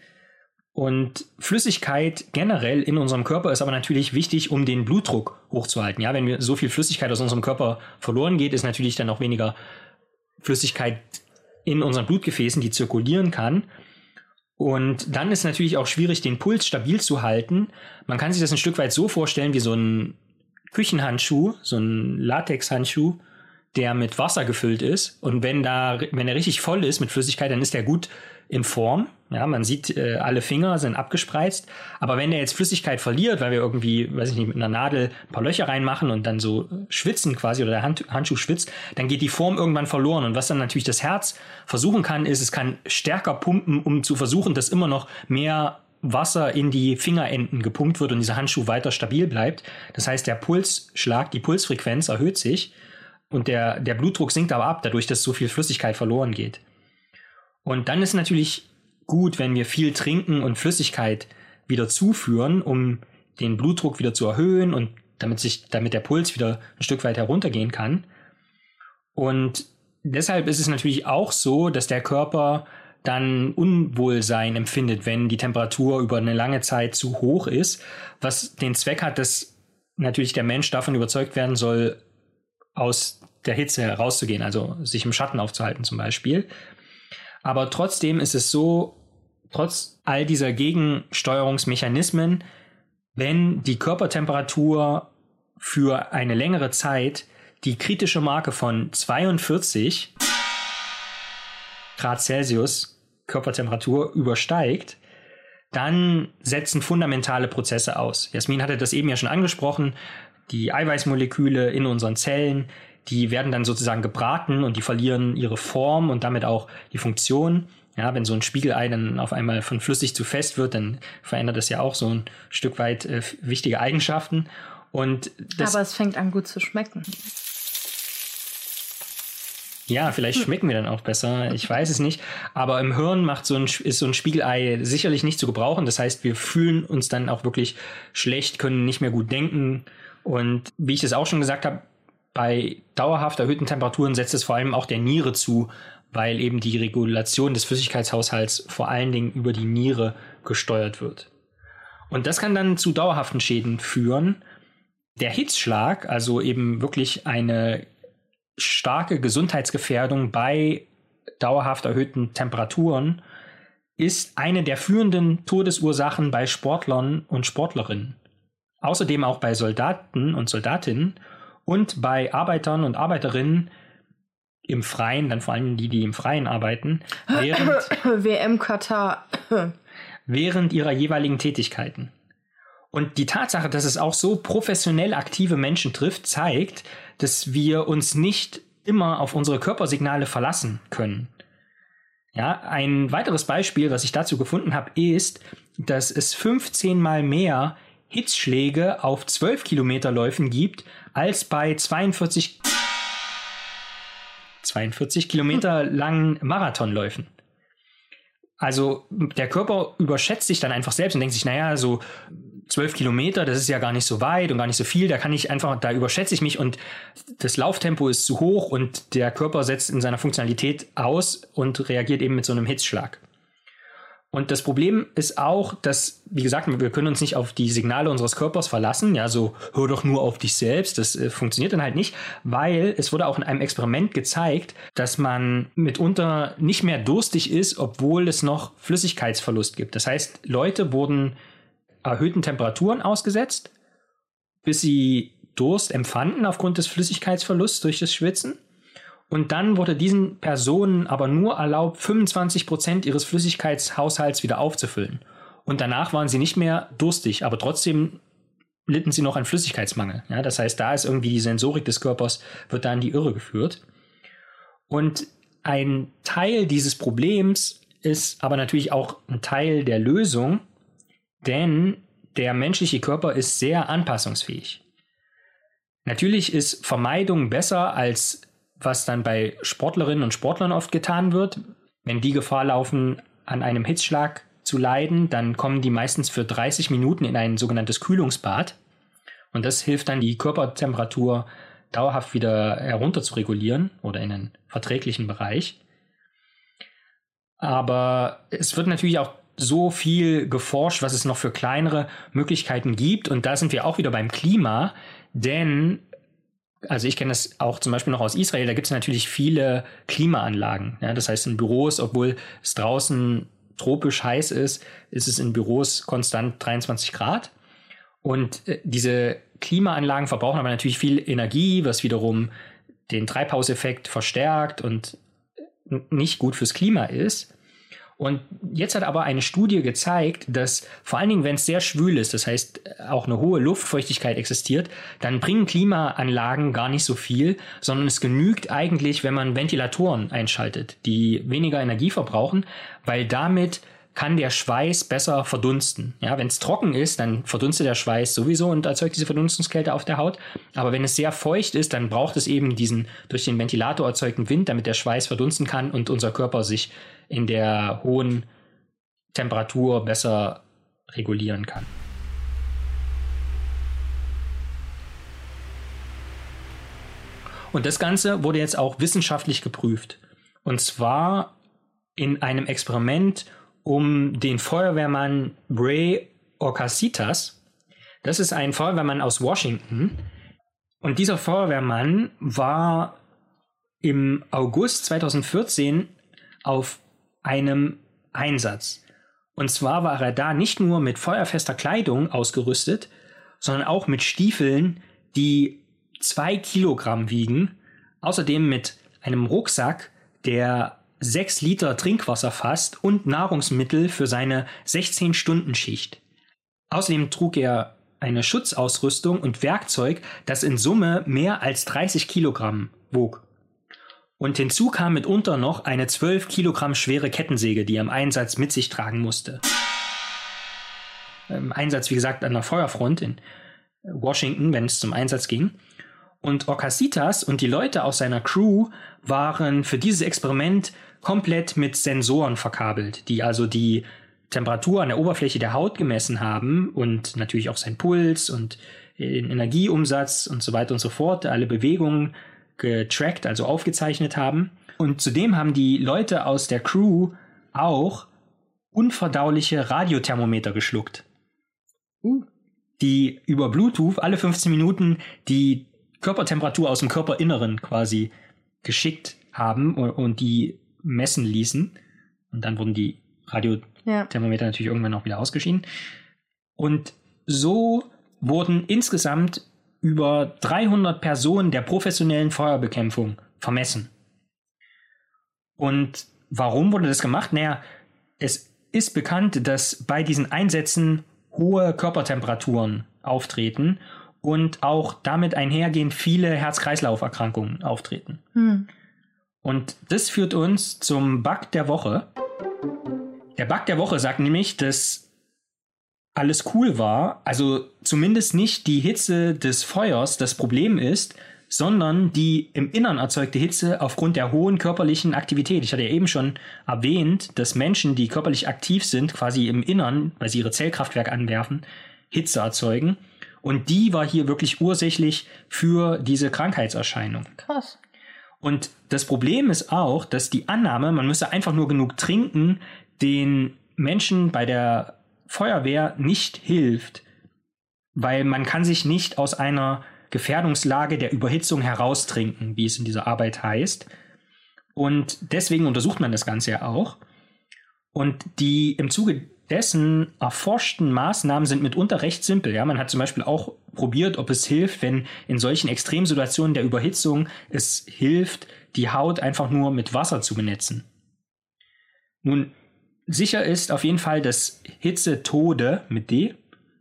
Und Flüssigkeit generell in unserem Körper ist aber natürlich wichtig, um den Blutdruck hochzuhalten. Ja, wenn wir so viel Flüssigkeit aus unserem Körper verloren geht, ist natürlich dann auch weniger Flüssigkeit in unseren Blutgefäßen, die zirkulieren kann. Und dann ist natürlich auch schwierig, den Puls stabil zu halten. Man kann sich das ein Stück weit so vorstellen wie so ein Küchenhandschuh, so ein Latexhandschuh, der mit Wasser gefüllt ist. Und wenn da, wenn er richtig voll ist mit Flüssigkeit, dann ist er gut in Form. Ja, man sieht, äh, alle Finger sind abgespreizt. Aber wenn der jetzt Flüssigkeit verliert, weil wir irgendwie, weiß ich nicht, mit einer Nadel ein paar Löcher reinmachen und dann so schwitzen quasi oder der Hand, Handschuh schwitzt, dann geht die Form irgendwann verloren. Und was dann natürlich das Herz versuchen kann, ist, es kann stärker pumpen, um zu versuchen, dass immer noch mehr Wasser in die Fingerenden gepumpt wird und dieser Handschuh weiter stabil bleibt. Das heißt, der Pulsschlag, die Pulsfrequenz erhöht sich und der, der Blutdruck sinkt aber ab, dadurch, dass so viel Flüssigkeit verloren geht. Und dann ist natürlich gut, wenn wir viel trinken und Flüssigkeit wieder zuführen, um den Blutdruck wieder zu erhöhen und damit sich, damit der Puls wieder ein Stück weit heruntergehen kann. Und deshalb ist es natürlich auch so, dass der Körper dann Unwohlsein empfindet, wenn die Temperatur über eine lange Zeit zu hoch ist, was den Zweck hat, dass natürlich der Mensch davon überzeugt werden soll, aus der Hitze herauszugehen, also sich im Schatten aufzuhalten zum Beispiel. Aber trotzdem ist es so, trotz all dieser Gegensteuerungsmechanismen, wenn die Körpertemperatur für eine längere Zeit die kritische Marke von 42 Grad Celsius Körpertemperatur übersteigt, dann setzen fundamentale Prozesse aus. Jasmin hatte das eben ja schon angesprochen. Die Eiweißmoleküle in unseren Zellen, die werden dann sozusagen gebraten und die verlieren ihre Form und damit auch die Funktion. Ja, wenn so ein Spiegelei dann auf einmal von flüssig zu fest wird, dann verändert das ja auch so ein Stück weit äh, wichtige Eigenschaften. Und das, Aber es fängt an gut zu schmecken. Ja, vielleicht hm. schmecken wir dann auch besser. Ich weiß es nicht. Aber im Hirn macht so ein, ist so ein Spiegelei sicherlich nicht zu gebrauchen. Das heißt, wir fühlen uns dann auch wirklich schlecht, können nicht mehr gut denken. Und wie ich es auch schon gesagt habe, bei dauerhaft erhöhten Temperaturen setzt es vor allem auch der Niere zu, weil eben die Regulation des Flüssigkeitshaushalts vor allen Dingen über die Niere gesteuert wird. Und das kann dann zu dauerhaften Schäden führen. Der Hitzschlag, also eben wirklich eine starke Gesundheitsgefährdung bei dauerhaft erhöhten Temperaturen ist eine der führenden Todesursachen bei Sportlern und Sportlerinnen. Außerdem auch bei Soldaten und Soldatinnen und bei Arbeitern und Arbeiterinnen im Freien, dann vor allem die, die im Freien arbeiten, während, [COUGHS] WM Katar. während ihrer jeweiligen Tätigkeiten. Und die Tatsache, dass es auch so professionell aktive Menschen trifft, zeigt, dass wir uns nicht immer auf unsere Körpersignale verlassen können. Ja, ein weiteres Beispiel, was ich dazu gefunden habe, ist, dass es 15 mal mehr Hitzschläge auf 12 Kilometerläufen gibt, als bei 42, 42 Kilometer langen Marathonläufen. Also der Körper überschätzt sich dann einfach selbst und denkt sich, naja, so zwölf Kilometer, das ist ja gar nicht so weit und gar nicht so viel, da kann ich einfach, da überschätze ich mich und das Lauftempo ist zu hoch und der Körper setzt in seiner Funktionalität aus und reagiert eben mit so einem Hitzschlag. Und das Problem ist auch, dass, wie gesagt, wir können uns nicht auf die Signale unseres Körpers verlassen. Ja, so hör doch nur auf dich selbst. Das äh, funktioniert dann halt nicht, weil es wurde auch in einem Experiment gezeigt, dass man mitunter nicht mehr durstig ist, obwohl es noch Flüssigkeitsverlust gibt. Das heißt, Leute wurden erhöhten Temperaturen ausgesetzt, bis sie Durst empfanden aufgrund des Flüssigkeitsverlusts durch das Schwitzen. Und dann wurde diesen Personen aber nur erlaubt, 25 Prozent ihres Flüssigkeitshaushalts wieder aufzufüllen. Und danach waren sie nicht mehr durstig, aber trotzdem litten sie noch an Flüssigkeitsmangel. Ja, das heißt, da ist irgendwie die Sensorik des Körpers, wird da in die Irre geführt. Und ein Teil dieses Problems ist aber natürlich auch ein Teil der Lösung, denn der menschliche Körper ist sehr anpassungsfähig. Natürlich ist Vermeidung besser als was dann bei Sportlerinnen und Sportlern oft getan wird. Wenn die Gefahr laufen, an einem Hitzschlag zu leiden, dann kommen die meistens für 30 Minuten in ein sogenanntes Kühlungsbad. Und das hilft dann, die Körpertemperatur dauerhaft wieder herunter zu regulieren oder in einen verträglichen Bereich. Aber es wird natürlich auch so viel geforscht, was es noch für kleinere Möglichkeiten gibt. Und da sind wir auch wieder beim Klima, denn also ich kenne das auch zum Beispiel noch aus Israel, da gibt es natürlich viele Klimaanlagen. Ja, das heißt in Büros, obwohl es draußen tropisch heiß ist, ist es in Büros konstant 23 Grad. Und äh, diese Klimaanlagen verbrauchen aber natürlich viel Energie, was wiederum den Treibhauseffekt verstärkt und nicht gut fürs Klima ist. Und jetzt hat aber eine Studie gezeigt, dass vor allen Dingen, wenn es sehr schwül ist, das heißt auch eine hohe Luftfeuchtigkeit existiert, dann bringen Klimaanlagen gar nicht so viel, sondern es genügt eigentlich, wenn man Ventilatoren einschaltet, die weniger Energie verbrauchen, weil damit kann der Schweiß besser verdunsten. Ja, wenn es trocken ist, dann verdunstet der Schweiß sowieso und erzeugt diese Verdunstungskälte auf der Haut. Aber wenn es sehr feucht ist, dann braucht es eben diesen durch den Ventilator erzeugten Wind, damit der Schweiß verdunsten kann und unser Körper sich in der hohen Temperatur besser regulieren kann. Und das Ganze wurde jetzt auch wissenschaftlich geprüft. Und zwar in einem Experiment um den Feuerwehrmann Bray Ocasitas. Das ist ein Feuerwehrmann aus Washington. Und dieser Feuerwehrmann war im August 2014 auf einem Einsatz. Und zwar war er da nicht nur mit feuerfester Kleidung ausgerüstet, sondern auch mit Stiefeln, die zwei Kilogramm wiegen. Außerdem mit einem Rucksack, der sechs Liter Trinkwasser fasst und Nahrungsmittel für seine 16-Stunden-Schicht. Außerdem trug er eine Schutzausrüstung und Werkzeug, das in Summe mehr als 30 Kilogramm wog. Und hinzu kam mitunter noch eine 12 Kilogramm schwere Kettensäge, die er im Einsatz mit sich tragen musste. Im Einsatz, wie gesagt, an der Feuerfront in Washington, wenn es zum Einsatz ging. Und Orcasitas und die Leute aus seiner Crew waren für dieses Experiment komplett mit Sensoren verkabelt, die also die Temperatur an der Oberfläche der Haut gemessen haben und natürlich auch sein Puls und den Energieumsatz und so weiter und so fort, alle Bewegungen getrackt, also aufgezeichnet haben. Und zudem haben die Leute aus der Crew auch unverdauliche Radiothermometer geschluckt. Uh. Die über Bluetooth alle 15 Minuten die Körpertemperatur aus dem Körperinneren quasi geschickt haben und, und die messen ließen. Und dann wurden die Radiothermometer ja. natürlich irgendwann auch wieder ausgeschieden. Und so wurden insgesamt über 300 Personen der professionellen Feuerbekämpfung vermessen. Und warum wurde das gemacht? Naja, es ist bekannt, dass bei diesen Einsätzen hohe Körpertemperaturen auftreten und auch damit einhergehend viele Herz-Kreislauf-Erkrankungen auftreten. Hm. Und das führt uns zum Bug der Woche. Der Bug der Woche sagt nämlich, dass alles cool war, also zumindest nicht die Hitze des Feuers das Problem ist, sondern die im Innern erzeugte Hitze aufgrund der hohen körperlichen Aktivität. Ich hatte ja eben schon erwähnt, dass Menschen, die körperlich aktiv sind, quasi im Innern, weil sie ihre Zellkraftwerke anwerfen, Hitze erzeugen. Und die war hier wirklich ursächlich für diese Krankheitserscheinung. Krass. Und das Problem ist auch, dass die Annahme, man müsse einfach nur genug trinken, den Menschen bei der Feuerwehr nicht hilft, weil man kann sich nicht aus einer Gefährdungslage der Überhitzung heraustrinken, wie es in dieser Arbeit heißt. Und deswegen untersucht man das Ganze ja auch. Und die im Zuge dessen erforschten Maßnahmen sind mitunter recht simpel. Ja, man hat zum Beispiel auch probiert, ob es hilft, wenn in solchen Extremsituationen der Überhitzung es hilft, die Haut einfach nur mit Wasser zu benetzen. Nun, Sicher ist auf jeden Fall, dass Hitzetode mit D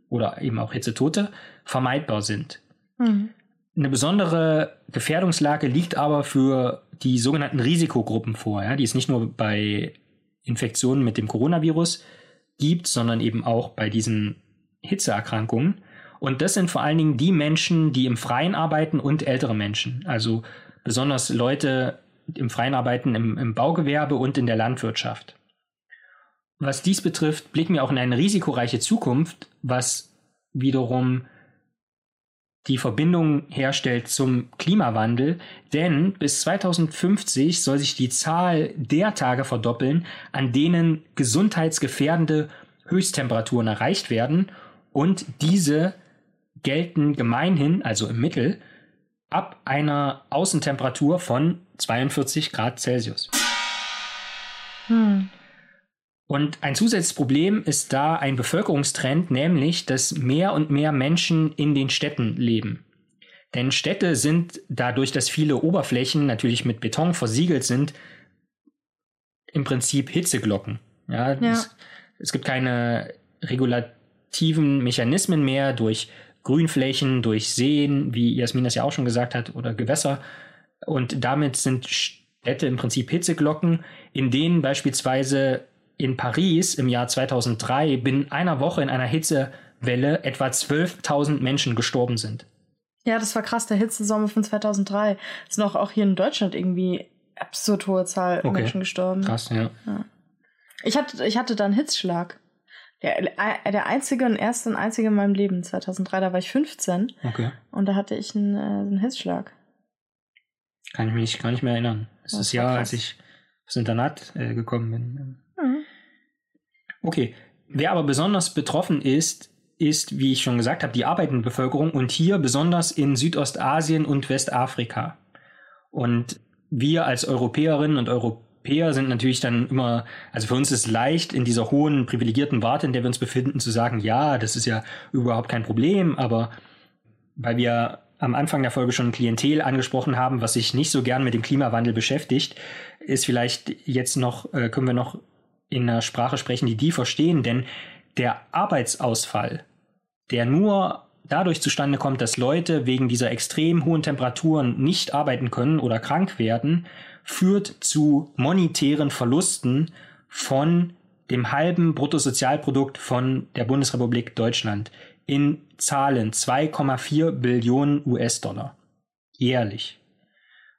oder eben auch Hitzetote vermeidbar sind. Mhm. Eine besondere Gefährdungslage liegt aber für die sogenannten Risikogruppen vor, ja, die es nicht nur bei Infektionen mit dem Coronavirus gibt, sondern eben auch bei diesen Hitzeerkrankungen. Und das sind vor allen Dingen die Menschen, die im Freien arbeiten und ältere Menschen. Also besonders Leute im Freien arbeiten im, im Baugewerbe und in der Landwirtschaft. Was dies betrifft, blicken wir auch in eine risikoreiche Zukunft, was wiederum die Verbindung herstellt zum Klimawandel, denn bis 2050 soll sich die Zahl der Tage verdoppeln, an denen gesundheitsgefährdende Höchsttemperaturen erreicht werden und diese gelten gemeinhin, also im Mittel, ab einer Außentemperatur von 42 Grad Celsius. Hm. Und ein zusätzliches Problem ist da ein Bevölkerungstrend, nämlich, dass mehr und mehr Menschen in den Städten leben. Denn Städte sind dadurch, dass viele Oberflächen natürlich mit Beton versiegelt sind, im Prinzip Hitzeglocken. Ja, ja. Es, es gibt keine regulativen Mechanismen mehr durch Grünflächen, durch Seen, wie Jasmin das ja auch schon gesagt hat, oder Gewässer. Und damit sind Städte im Prinzip Hitzeglocken, in denen beispielsweise in Paris im Jahr 2003 binnen einer Woche in einer Hitzewelle etwa 12.000 Menschen gestorben sind. Ja, das war krass, der Hitzesommer von 2003. Es sind auch, auch hier in Deutschland irgendwie absurd hohe Zahl okay. Menschen gestorben. Krass, ja. ja. Ich, hatte, ich hatte dann Hitzschlag. Der, der einzige und erste und einzige in meinem Leben, 2003, da war ich 15. Okay. Und da hatte ich einen, äh, einen Hitzschlag. Kann ich mich gar nicht mehr erinnern. Das, das ist das Jahr, krass. als ich aufs Internat äh, gekommen bin. Okay. Wer aber besonders betroffen ist, ist, wie ich schon gesagt habe, die arbeitende Bevölkerung und hier besonders in Südostasien und Westafrika. Und wir als Europäerinnen und Europäer sind natürlich dann immer, also für uns ist leicht, in dieser hohen privilegierten Warte, in der wir uns befinden, zu sagen, ja, das ist ja überhaupt kein Problem, aber weil wir am Anfang der Folge schon Klientel angesprochen haben, was sich nicht so gern mit dem Klimawandel beschäftigt, ist vielleicht jetzt noch, äh, können wir noch in einer Sprache sprechen, die die verstehen, denn der Arbeitsausfall, der nur dadurch zustande kommt, dass Leute wegen dieser extrem hohen Temperaturen nicht arbeiten können oder krank werden, führt zu monetären Verlusten von dem halben Bruttosozialprodukt von der Bundesrepublik Deutschland in Zahlen 2,4 Billionen US-Dollar jährlich.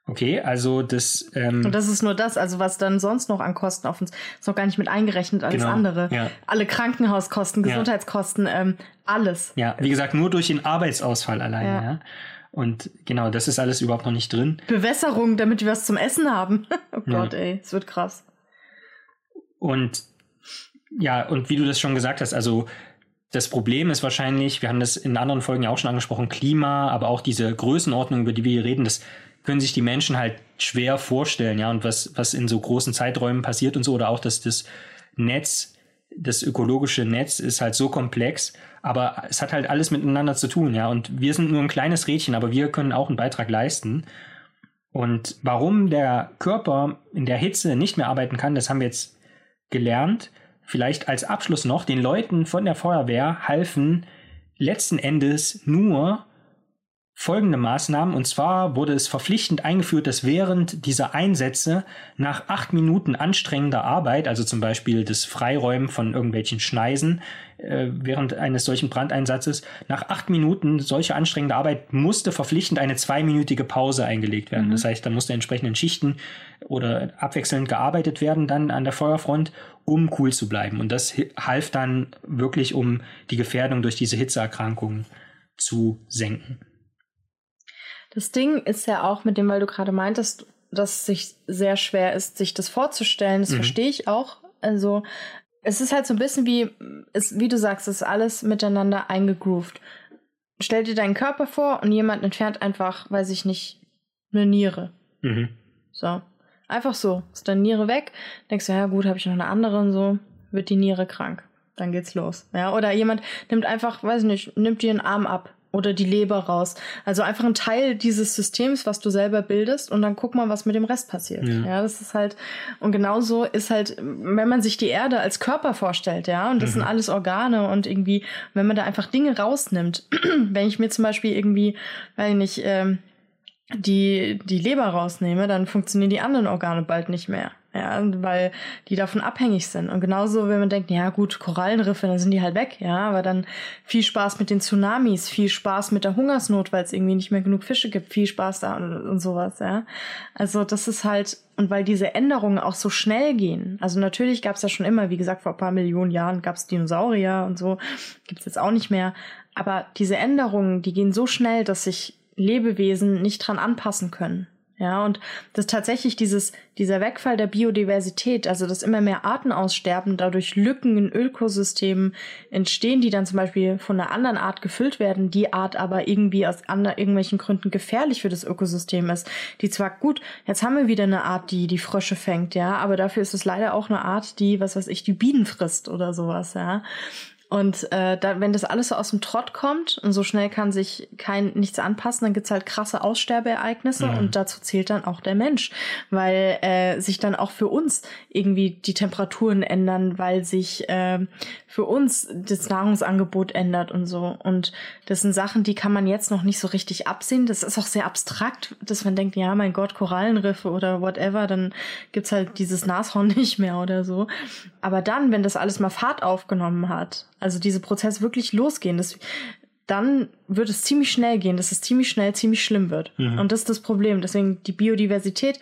Okay, also das. Ähm, und das ist nur das, also was dann sonst noch an Kosten auf uns ist noch gar nicht mit eingerechnet, alles genau, andere. Ja. Alle Krankenhauskosten, Gesundheitskosten, ja. ähm, alles. Ja, wie gesagt, nur durch den Arbeitsausfall allein. Ja. ja. Und genau, das ist alles überhaupt noch nicht drin. Bewässerung, damit wir was zum Essen haben. [LAUGHS] oh Gott, ey, es wird krass. Und ja, und wie du das schon gesagt hast, also das Problem ist wahrscheinlich, wir haben das in anderen Folgen ja auch schon angesprochen, Klima, aber auch diese Größenordnung, über die wir hier reden, das können sich die Menschen halt schwer vorstellen, ja, und was, was in so großen Zeiträumen passiert und so, oder auch, dass das Netz, das ökologische Netz ist halt so komplex, aber es hat halt alles miteinander zu tun, ja, und wir sind nur ein kleines Rädchen, aber wir können auch einen Beitrag leisten. Und warum der Körper in der Hitze nicht mehr arbeiten kann, das haben wir jetzt gelernt. Vielleicht als Abschluss noch, den Leuten von der Feuerwehr halfen letzten Endes nur folgende Maßnahmen. Und zwar wurde es verpflichtend eingeführt, dass während dieser Einsätze nach acht Minuten anstrengender Arbeit, also zum Beispiel das Freiräumen von irgendwelchen Schneisen äh, während eines solchen Brandeinsatzes, nach acht Minuten solcher anstrengender Arbeit musste verpflichtend eine zweiminütige Pause eingelegt werden. Mhm. Das heißt, da musste entsprechenden Schichten oder abwechselnd gearbeitet werden dann an der Feuerfront, um cool zu bleiben. Und das half dann wirklich, um die Gefährdung durch diese Hitzeerkrankungen zu senken. Das Ding ist ja auch mit dem, weil du gerade meintest, dass es sich sehr schwer ist, sich das vorzustellen. Das mhm. verstehe ich auch. Also es ist halt so ein bisschen wie, es, wie du sagst, es ist alles miteinander eingegroovt. Stell dir deinen Körper vor und jemand entfernt einfach, weiß ich nicht, eine Niere. Mhm. So. Einfach so. Ist deine Niere weg. Denkst du, ja gut, habe ich noch eine andere und so, wird die Niere krank. Dann geht's los. Ja, oder jemand nimmt einfach, weiß ich nicht, nimmt dir einen Arm ab oder die Leber raus. Also einfach ein Teil dieses Systems, was du selber bildest und dann guck mal, was mit dem Rest passiert. Ja, ja das ist halt, und genauso ist halt, wenn man sich die Erde als Körper vorstellt, ja, und das mhm. sind alles Organe und irgendwie, wenn man da einfach Dinge rausnimmt, [CLEARS THROAT] wenn ich mir zum Beispiel irgendwie, weiß ich nicht, ähm, die, die Leber rausnehme, dann funktionieren die anderen Organe bald nicht mehr ja, weil die davon abhängig sind. Und genauso, wenn man denkt, ja gut, Korallenriffe, dann sind die halt weg, ja, aber dann viel Spaß mit den Tsunamis, viel Spaß mit der Hungersnot, weil es irgendwie nicht mehr genug Fische gibt, viel Spaß da und, und sowas, ja. Also das ist halt, und weil diese Änderungen auch so schnell gehen, also natürlich gab es ja schon immer, wie gesagt, vor ein paar Millionen Jahren gab es Dinosaurier und so, gibt es jetzt auch nicht mehr, aber diese Änderungen, die gehen so schnell, dass sich Lebewesen nicht dran anpassen können. Ja, und das tatsächlich dieses, dieser Wegfall der Biodiversität, also dass immer mehr Arten aussterben, dadurch Lücken in Ökosystemen entstehen, die dann zum Beispiel von einer anderen Art gefüllt werden, die Art aber irgendwie aus anderen, irgendwelchen Gründen gefährlich für das Ökosystem ist. Die zwar gut, jetzt haben wir wieder eine Art, die die Frösche fängt, ja, aber dafür ist es leider auch eine Art, die, was weiß ich, die Bienen frisst oder sowas, ja. Und äh, da, wenn das alles so aus dem Trott kommt und so schnell kann sich kein nichts anpassen, dann gibt's halt krasse Aussterbeereignisse mhm. und dazu zählt dann auch der Mensch, weil äh, sich dann auch für uns irgendwie die Temperaturen ändern, weil sich äh, für uns das Nahrungsangebot ändert und so. Und das sind Sachen, die kann man jetzt noch nicht so richtig absehen. Das ist auch sehr abstrakt, dass man denkt, ja, mein Gott, Korallenriffe oder whatever, dann gibt's halt dieses Nashorn [LAUGHS] nicht mehr oder so. Aber dann, wenn das alles mal Fahrt aufgenommen hat, also diese Prozesse wirklich losgehen, das, dann wird es ziemlich schnell gehen, dass es ziemlich schnell ziemlich schlimm wird. Mhm. Und das ist das Problem. Deswegen die Biodiversität,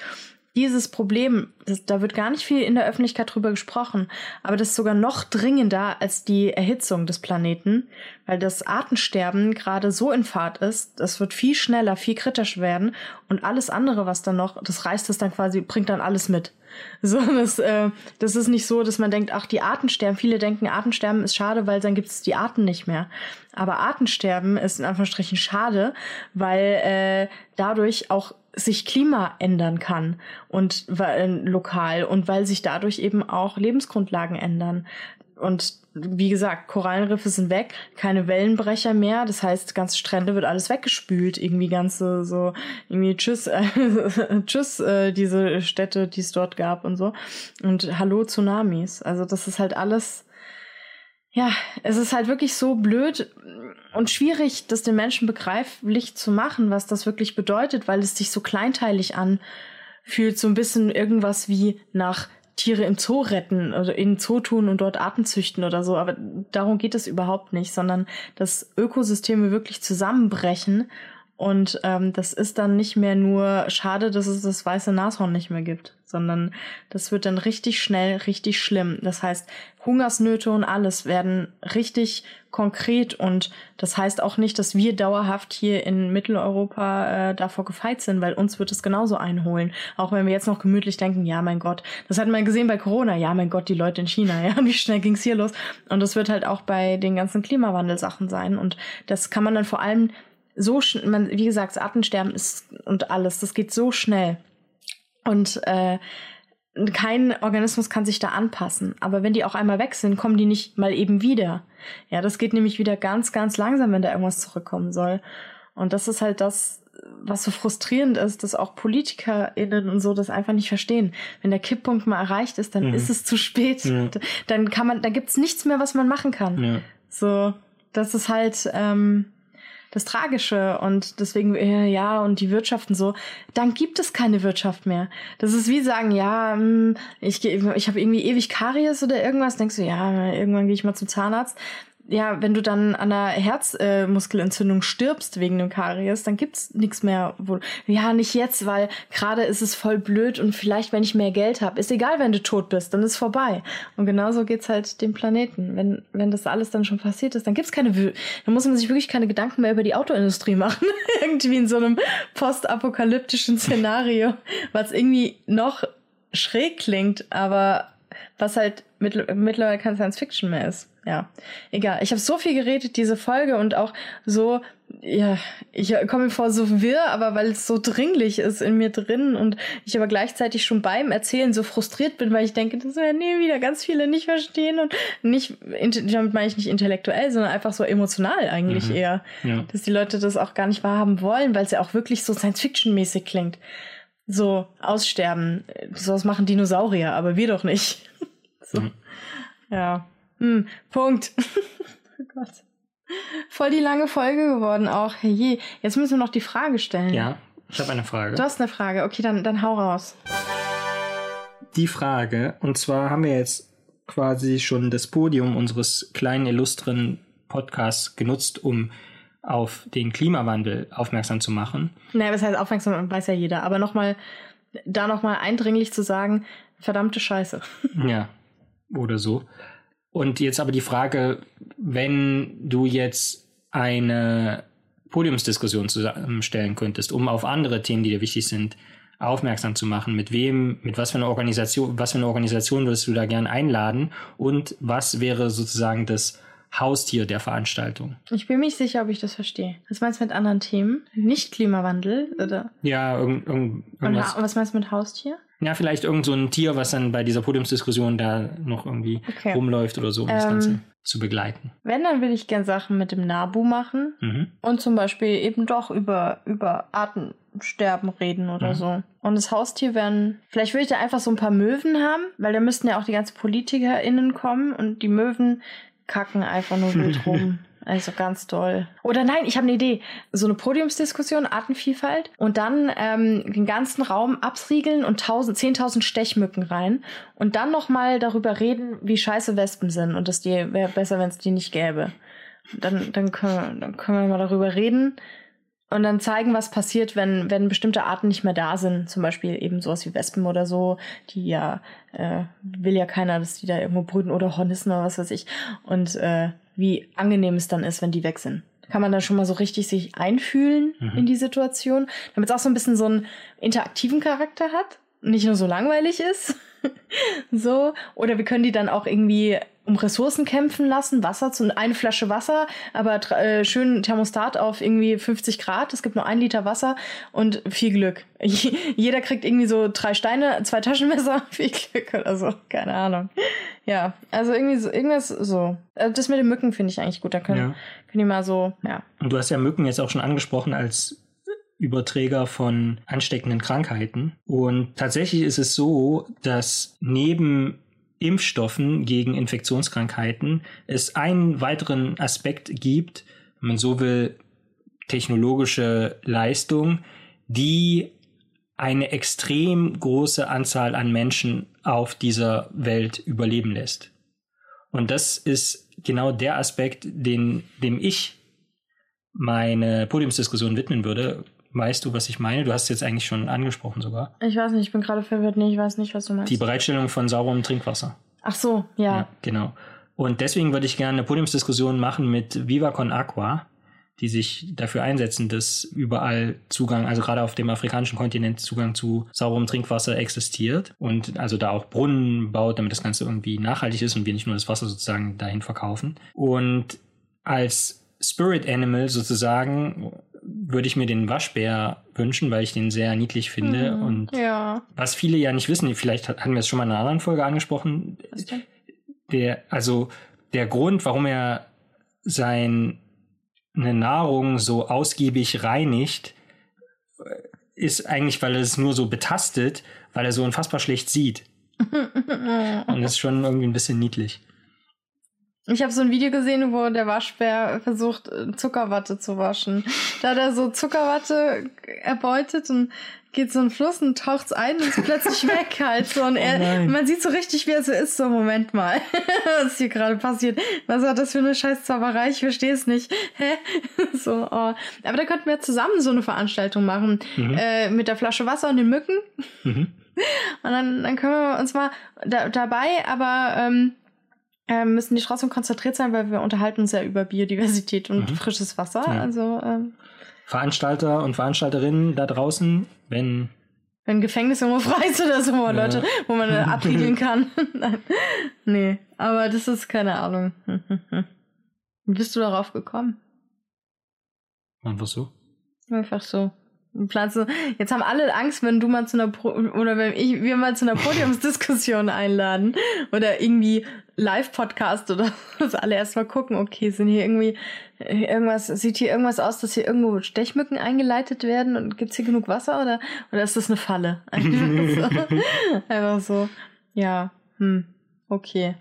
dieses Problem, das, da wird gar nicht viel in der Öffentlichkeit drüber gesprochen, aber das ist sogar noch dringender als die Erhitzung des Planeten, weil das Artensterben gerade so in Fahrt ist, das wird viel schneller, viel kritisch werden und alles andere, was dann noch, das reißt es dann quasi, bringt dann alles mit. [LAUGHS] So, das, äh, das ist nicht so, dass man denkt, ach, die Arten sterben. Viele denken, Artensterben ist schade, weil dann gibt es die Arten nicht mehr. Aber Artensterben ist in Anführungsstrichen schade, weil äh, dadurch auch sich Klima ändern kann und weil, äh, lokal und weil sich dadurch eben auch Lebensgrundlagen ändern. und wie gesagt, Korallenriffe sind weg, keine Wellenbrecher mehr. Das heißt, ganze Strände wird alles weggespült. Irgendwie ganze so, irgendwie tschüss, äh, [LAUGHS] tschüss, äh, diese Städte, die es dort gab und so. Und hallo Tsunamis. Also das ist halt alles, ja, es ist halt wirklich so blöd und schwierig, das den Menschen begreiflich zu machen, was das wirklich bedeutet, weil es sich so kleinteilig anfühlt. So ein bisschen irgendwas wie nach Tiere im Zoo retten oder in Zoo tun und dort Arten züchten oder so. Aber darum geht es überhaupt nicht, sondern dass Ökosysteme wirklich zusammenbrechen. Und ähm, das ist dann nicht mehr nur schade, dass es das weiße Nashorn nicht mehr gibt, sondern das wird dann richtig schnell, richtig schlimm. Das heißt, Hungersnöte und alles werden richtig konkret und das heißt auch nicht, dass wir dauerhaft hier in Mitteleuropa äh, davor gefeit sind, weil uns wird es genauso einholen. Auch wenn wir jetzt noch gemütlich denken, ja, mein Gott, das hat man gesehen bei Corona, ja, mein Gott, die Leute in China, [LAUGHS] ja, wie schnell ging's hier los? Und das wird halt auch bei den ganzen Klimawandelsachen sein und das kann man dann vor allem so, man, wie gesagt, das Artensterben ist und alles, das geht so schnell. Und äh, kein Organismus kann sich da anpassen. Aber wenn die auch einmal weg sind, kommen die nicht mal eben wieder. Ja, das geht nämlich wieder ganz, ganz langsam, wenn da irgendwas zurückkommen soll. Und das ist halt das, was so frustrierend ist, dass auch PolitikerInnen und so das einfach nicht verstehen. Wenn der Kipppunkt mal erreicht ist, dann mhm. ist es zu spät. Ja. Dann kann man, da gibt's nichts mehr, was man machen kann. Ja. So, das ist halt, ähm, das Tragische und deswegen, äh, ja, und die Wirtschaft und so, dann gibt es keine Wirtschaft mehr. Das ist wie sagen, ja, hm, ich, ich habe irgendwie ewig Karies oder irgendwas, denkst du, ja, irgendwann gehe ich mal zum Zahnarzt ja, wenn du dann an einer Herzmuskelentzündung äh, stirbst wegen dem Karies, dann gibt's nichts mehr. Wo, ja, nicht jetzt, weil gerade ist es voll blöd und vielleicht, wenn ich mehr Geld habe, ist egal, wenn du tot bist, dann ist vorbei. Und genauso geht's halt dem Planeten. Wenn, wenn das alles dann schon passiert ist, dann gibt's keine, dann muss man sich wirklich keine Gedanken mehr über die Autoindustrie [LAUGHS] machen. irgendwie in so einem postapokalyptischen Szenario, was irgendwie noch schräg klingt, aber was halt mittlerweile kein Science Fiction mehr ist ja, egal. Ich habe so viel geredet, diese Folge und auch so, ja, ich komme mir vor so wirr, aber weil es so dringlich ist in mir drin und ich aber gleichzeitig schon beim Erzählen so frustriert bin, weil ich denke, das werden nie wieder ganz viele nicht verstehen und nicht, damit meine ich nicht intellektuell, sondern einfach so emotional eigentlich mhm. eher, ja. dass die Leute das auch gar nicht wahrhaben wollen, weil es ja auch wirklich so Science-Fiction-mäßig klingt. So, aussterben, sowas machen Dinosaurier, aber wir doch nicht. [LAUGHS] so. Mhm. Ja. Hm, Punkt. [LAUGHS] oh Gott. Voll die lange Folge geworden auch. Herrje. Jetzt müssen wir noch die Frage stellen. Ja, ich habe eine Frage. Du hast eine Frage. Okay, dann, dann hau raus. Die Frage, und zwar haben wir jetzt quasi schon das Podium unseres kleinen illustren Podcasts genutzt, um auf den Klimawandel aufmerksam zu machen. Naja, was heißt aufmerksam, weiß ja jeder. Aber nochmal, da nochmal eindringlich zu sagen, verdammte Scheiße. [LAUGHS] ja, oder so. Und jetzt aber die Frage, wenn du jetzt eine Podiumsdiskussion zusammenstellen könntest, um auf andere Themen, die dir wichtig sind, aufmerksam zu machen. Mit wem, mit was für eine Organisation, was für eine Organisation würdest du da gern einladen und was wäre sozusagen das Haustier der Veranstaltung? Ich bin mir nicht sicher, ob ich das verstehe. Was meinst du mit anderen Themen? Nicht Klimawandel, oder? Ja, irgend, irgend, irgendwas. Und was meinst du mit Haustier? Ja, vielleicht irgend so ein Tier, was dann bei dieser Podiumsdiskussion da noch irgendwie okay. rumläuft oder so, um ähm, das Ganze zu begleiten. Wenn, dann will ich gern Sachen mit dem Nabu machen mhm. und zum Beispiel eben doch über, über Artensterben reden oder mhm. so. Und das Haustier wären, vielleicht würde ich da einfach so ein paar Möwen haben, weil da müssten ja auch die ganzen PolitikerInnen kommen und die Möwen kacken einfach nur wild [LAUGHS] rum. Also ganz toll. Oder nein, ich habe eine Idee. So eine Podiumsdiskussion, Artenvielfalt und dann ähm, den ganzen Raum absiegeln und 1000, 10.000 Stechmücken rein und dann nochmal darüber reden, wie scheiße Wespen sind und dass die wäre besser, wenn es die nicht gäbe. Dann, dann, können dann können wir mal darüber reden und dann zeigen, was passiert, wenn, wenn bestimmte Arten nicht mehr da sind. Zum Beispiel eben sowas wie Wespen oder so, die ja, äh, will ja keiner, dass die da irgendwo brüten oder Hornissen oder was weiß ich. Und äh, wie angenehm es dann ist, wenn die weg sind. Kann man da schon mal so richtig sich einfühlen mhm. in die Situation, damit es auch so ein bisschen so einen interaktiven Charakter hat, nicht nur so langweilig ist. [LAUGHS] so. Oder wir können die dann auch irgendwie um Ressourcen kämpfen lassen, Wasser zu eine Flasche Wasser, aber äh, schön Thermostat auf irgendwie 50 Grad. Es gibt nur ein Liter Wasser und viel Glück. [LAUGHS] Jeder kriegt irgendwie so drei Steine, zwei Taschenmesser, viel Glück oder so. Keine Ahnung. Ja, also irgendwie so, irgendwas so. Also das mit den Mücken finde ich eigentlich gut. Da können, ja. können die mal so, ja. Und du hast ja Mücken jetzt auch schon angesprochen als Überträger von ansteckenden Krankheiten. Und tatsächlich ist es so, dass neben Impfstoffen gegen Infektionskrankheiten es einen weiteren Aspekt gibt, wenn man so will, technologische Leistung, die eine extrem große Anzahl an Menschen auf dieser Welt überleben lässt. Und das ist genau der Aspekt, den, dem ich meine Podiumsdiskussion widmen würde, Weißt du, was ich meine? Du hast es jetzt eigentlich schon angesprochen sogar. Ich weiß nicht, ich bin gerade verwirrt. Nee, ich weiß nicht, was du meinst. Die Bereitstellung von sauberem Trinkwasser. Ach so, ja. ja genau. Und deswegen würde ich gerne eine Podiumsdiskussion machen mit Viva Con Aqua, die sich dafür einsetzen, dass überall Zugang, also gerade auf dem afrikanischen Kontinent Zugang zu sauberem Trinkwasser existiert und also da auch Brunnen baut, damit das Ganze irgendwie nachhaltig ist und wir nicht nur das Wasser sozusagen dahin verkaufen. Und als Spirit Animal sozusagen würde ich mir den Waschbär wünschen, weil ich den sehr niedlich finde. Mhm, und ja. was viele ja nicht wissen, vielleicht hatten wir es schon mal in einer anderen Folge angesprochen, der, also der Grund, warum er seine Nahrung so ausgiebig reinigt, ist eigentlich, weil er es nur so betastet, weil er so unfassbar schlecht sieht. [LAUGHS] und das ist schon irgendwie ein bisschen niedlich. Ich habe so ein Video gesehen, wo der Waschbär versucht, Zuckerwatte zu waschen. Da hat er so Zuckerwatte erbeutet und geht so ein Fluss und taucht's ein und ist plötzlich [LAUGHS] weg halt so. Und er, oh man sieht so richtig, wie er so ist. So, Moment mal, [LAUGHS] was hier gerade passiert. Was hat das für eine scheiß Zauberei? Ich verstehe es nicht. Hä? [LAUGHS] so, oh. Aber da könnten wir zusammen so eine Veranstaltung machen. Mhm. Äh, mit der Flasche Wasser und den Mücken. Mhm. Und dann, dann können wir uns mal da, dabei, aber ähm, ähm, müssen die trotzdem konzentriert sein, weil wir unterhalten uns ja über Biodiversität und mhm. frisches Wasser. Ja. Also ähm, Veranstalter und Veranstalterinnen da draußen, wenn wenn Gefängnis irgendwo frei ist oder so, ja. Leute, wo man [LAUGHS] abriegeln kann. [LAUGHS] Nee, aber das ist keine Ahnung. [LAUGHS] Wie bist du darauf gekommen? Einfach so. Einfach so. Pflanzen. Jetzt haben alle Angst, wenn du mal zu einer Pro oder wenn ich wir mal zu einer Podiumsdiskussion [LAUGHS] einladen oder irgendwie Live-Podcast oder [LAUGHS] das alle erstmal gucken, okay, sind hier irgendwie irgendwas, sieht hier irgendwas aus, dass hier irgendwo Stechmücken eingeleitet werden und gibt's hier genug Wasser oder oder ist das eine Falle? [LAUGHS] Einfach so. Einfach so. Ja, hm, okay.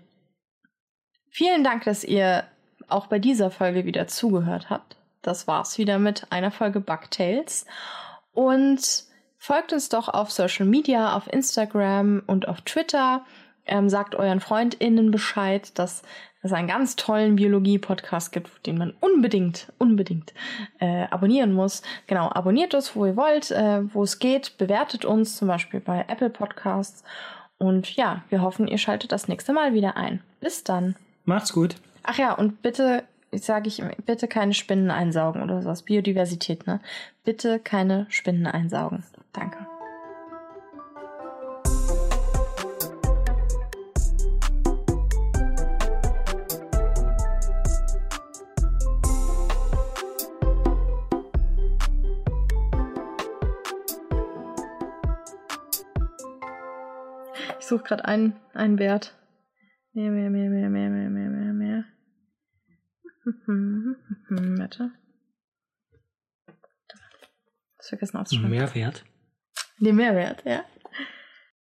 Vielen Dank, dass ihr auch bei dieser Folge wieder zugehört habt. Das war's wieder mit einer Folge Bugtails. Und folgt uns doch auf Social Media, auf Instagram und auf Twitter. Ähm, sagt euren FreundInnen Bescheid, dass es einen ganz tollen Biologie-Podcast gibt, den man unbedingt, unbedingt äh, abonnieren muss. Genau, abonniert uns, wo ihr wollt, äh, wo es geht. Bewertet uns zum Beispiel bei Apple Podcasts. Und ja, wir hoffen, ihr schaltet das nächste Mal wieder ein. Bis dann. Macht's gut. Ach ja, und bitte sage ich bitte keine Spinnen einsaugen oder sowas. Biodiversität, ne? Bitte keine Spinnen einsaugen. Danke. Ich suche gerade einen, einen Wert. Mehr, mehr, mehr, mehr, mehr, mehr, mehr, mehr, mehr. Mhm, mhm, warte. Das vergessen aufzuschreiben. Mehrwert? Den Mehrwert, ja.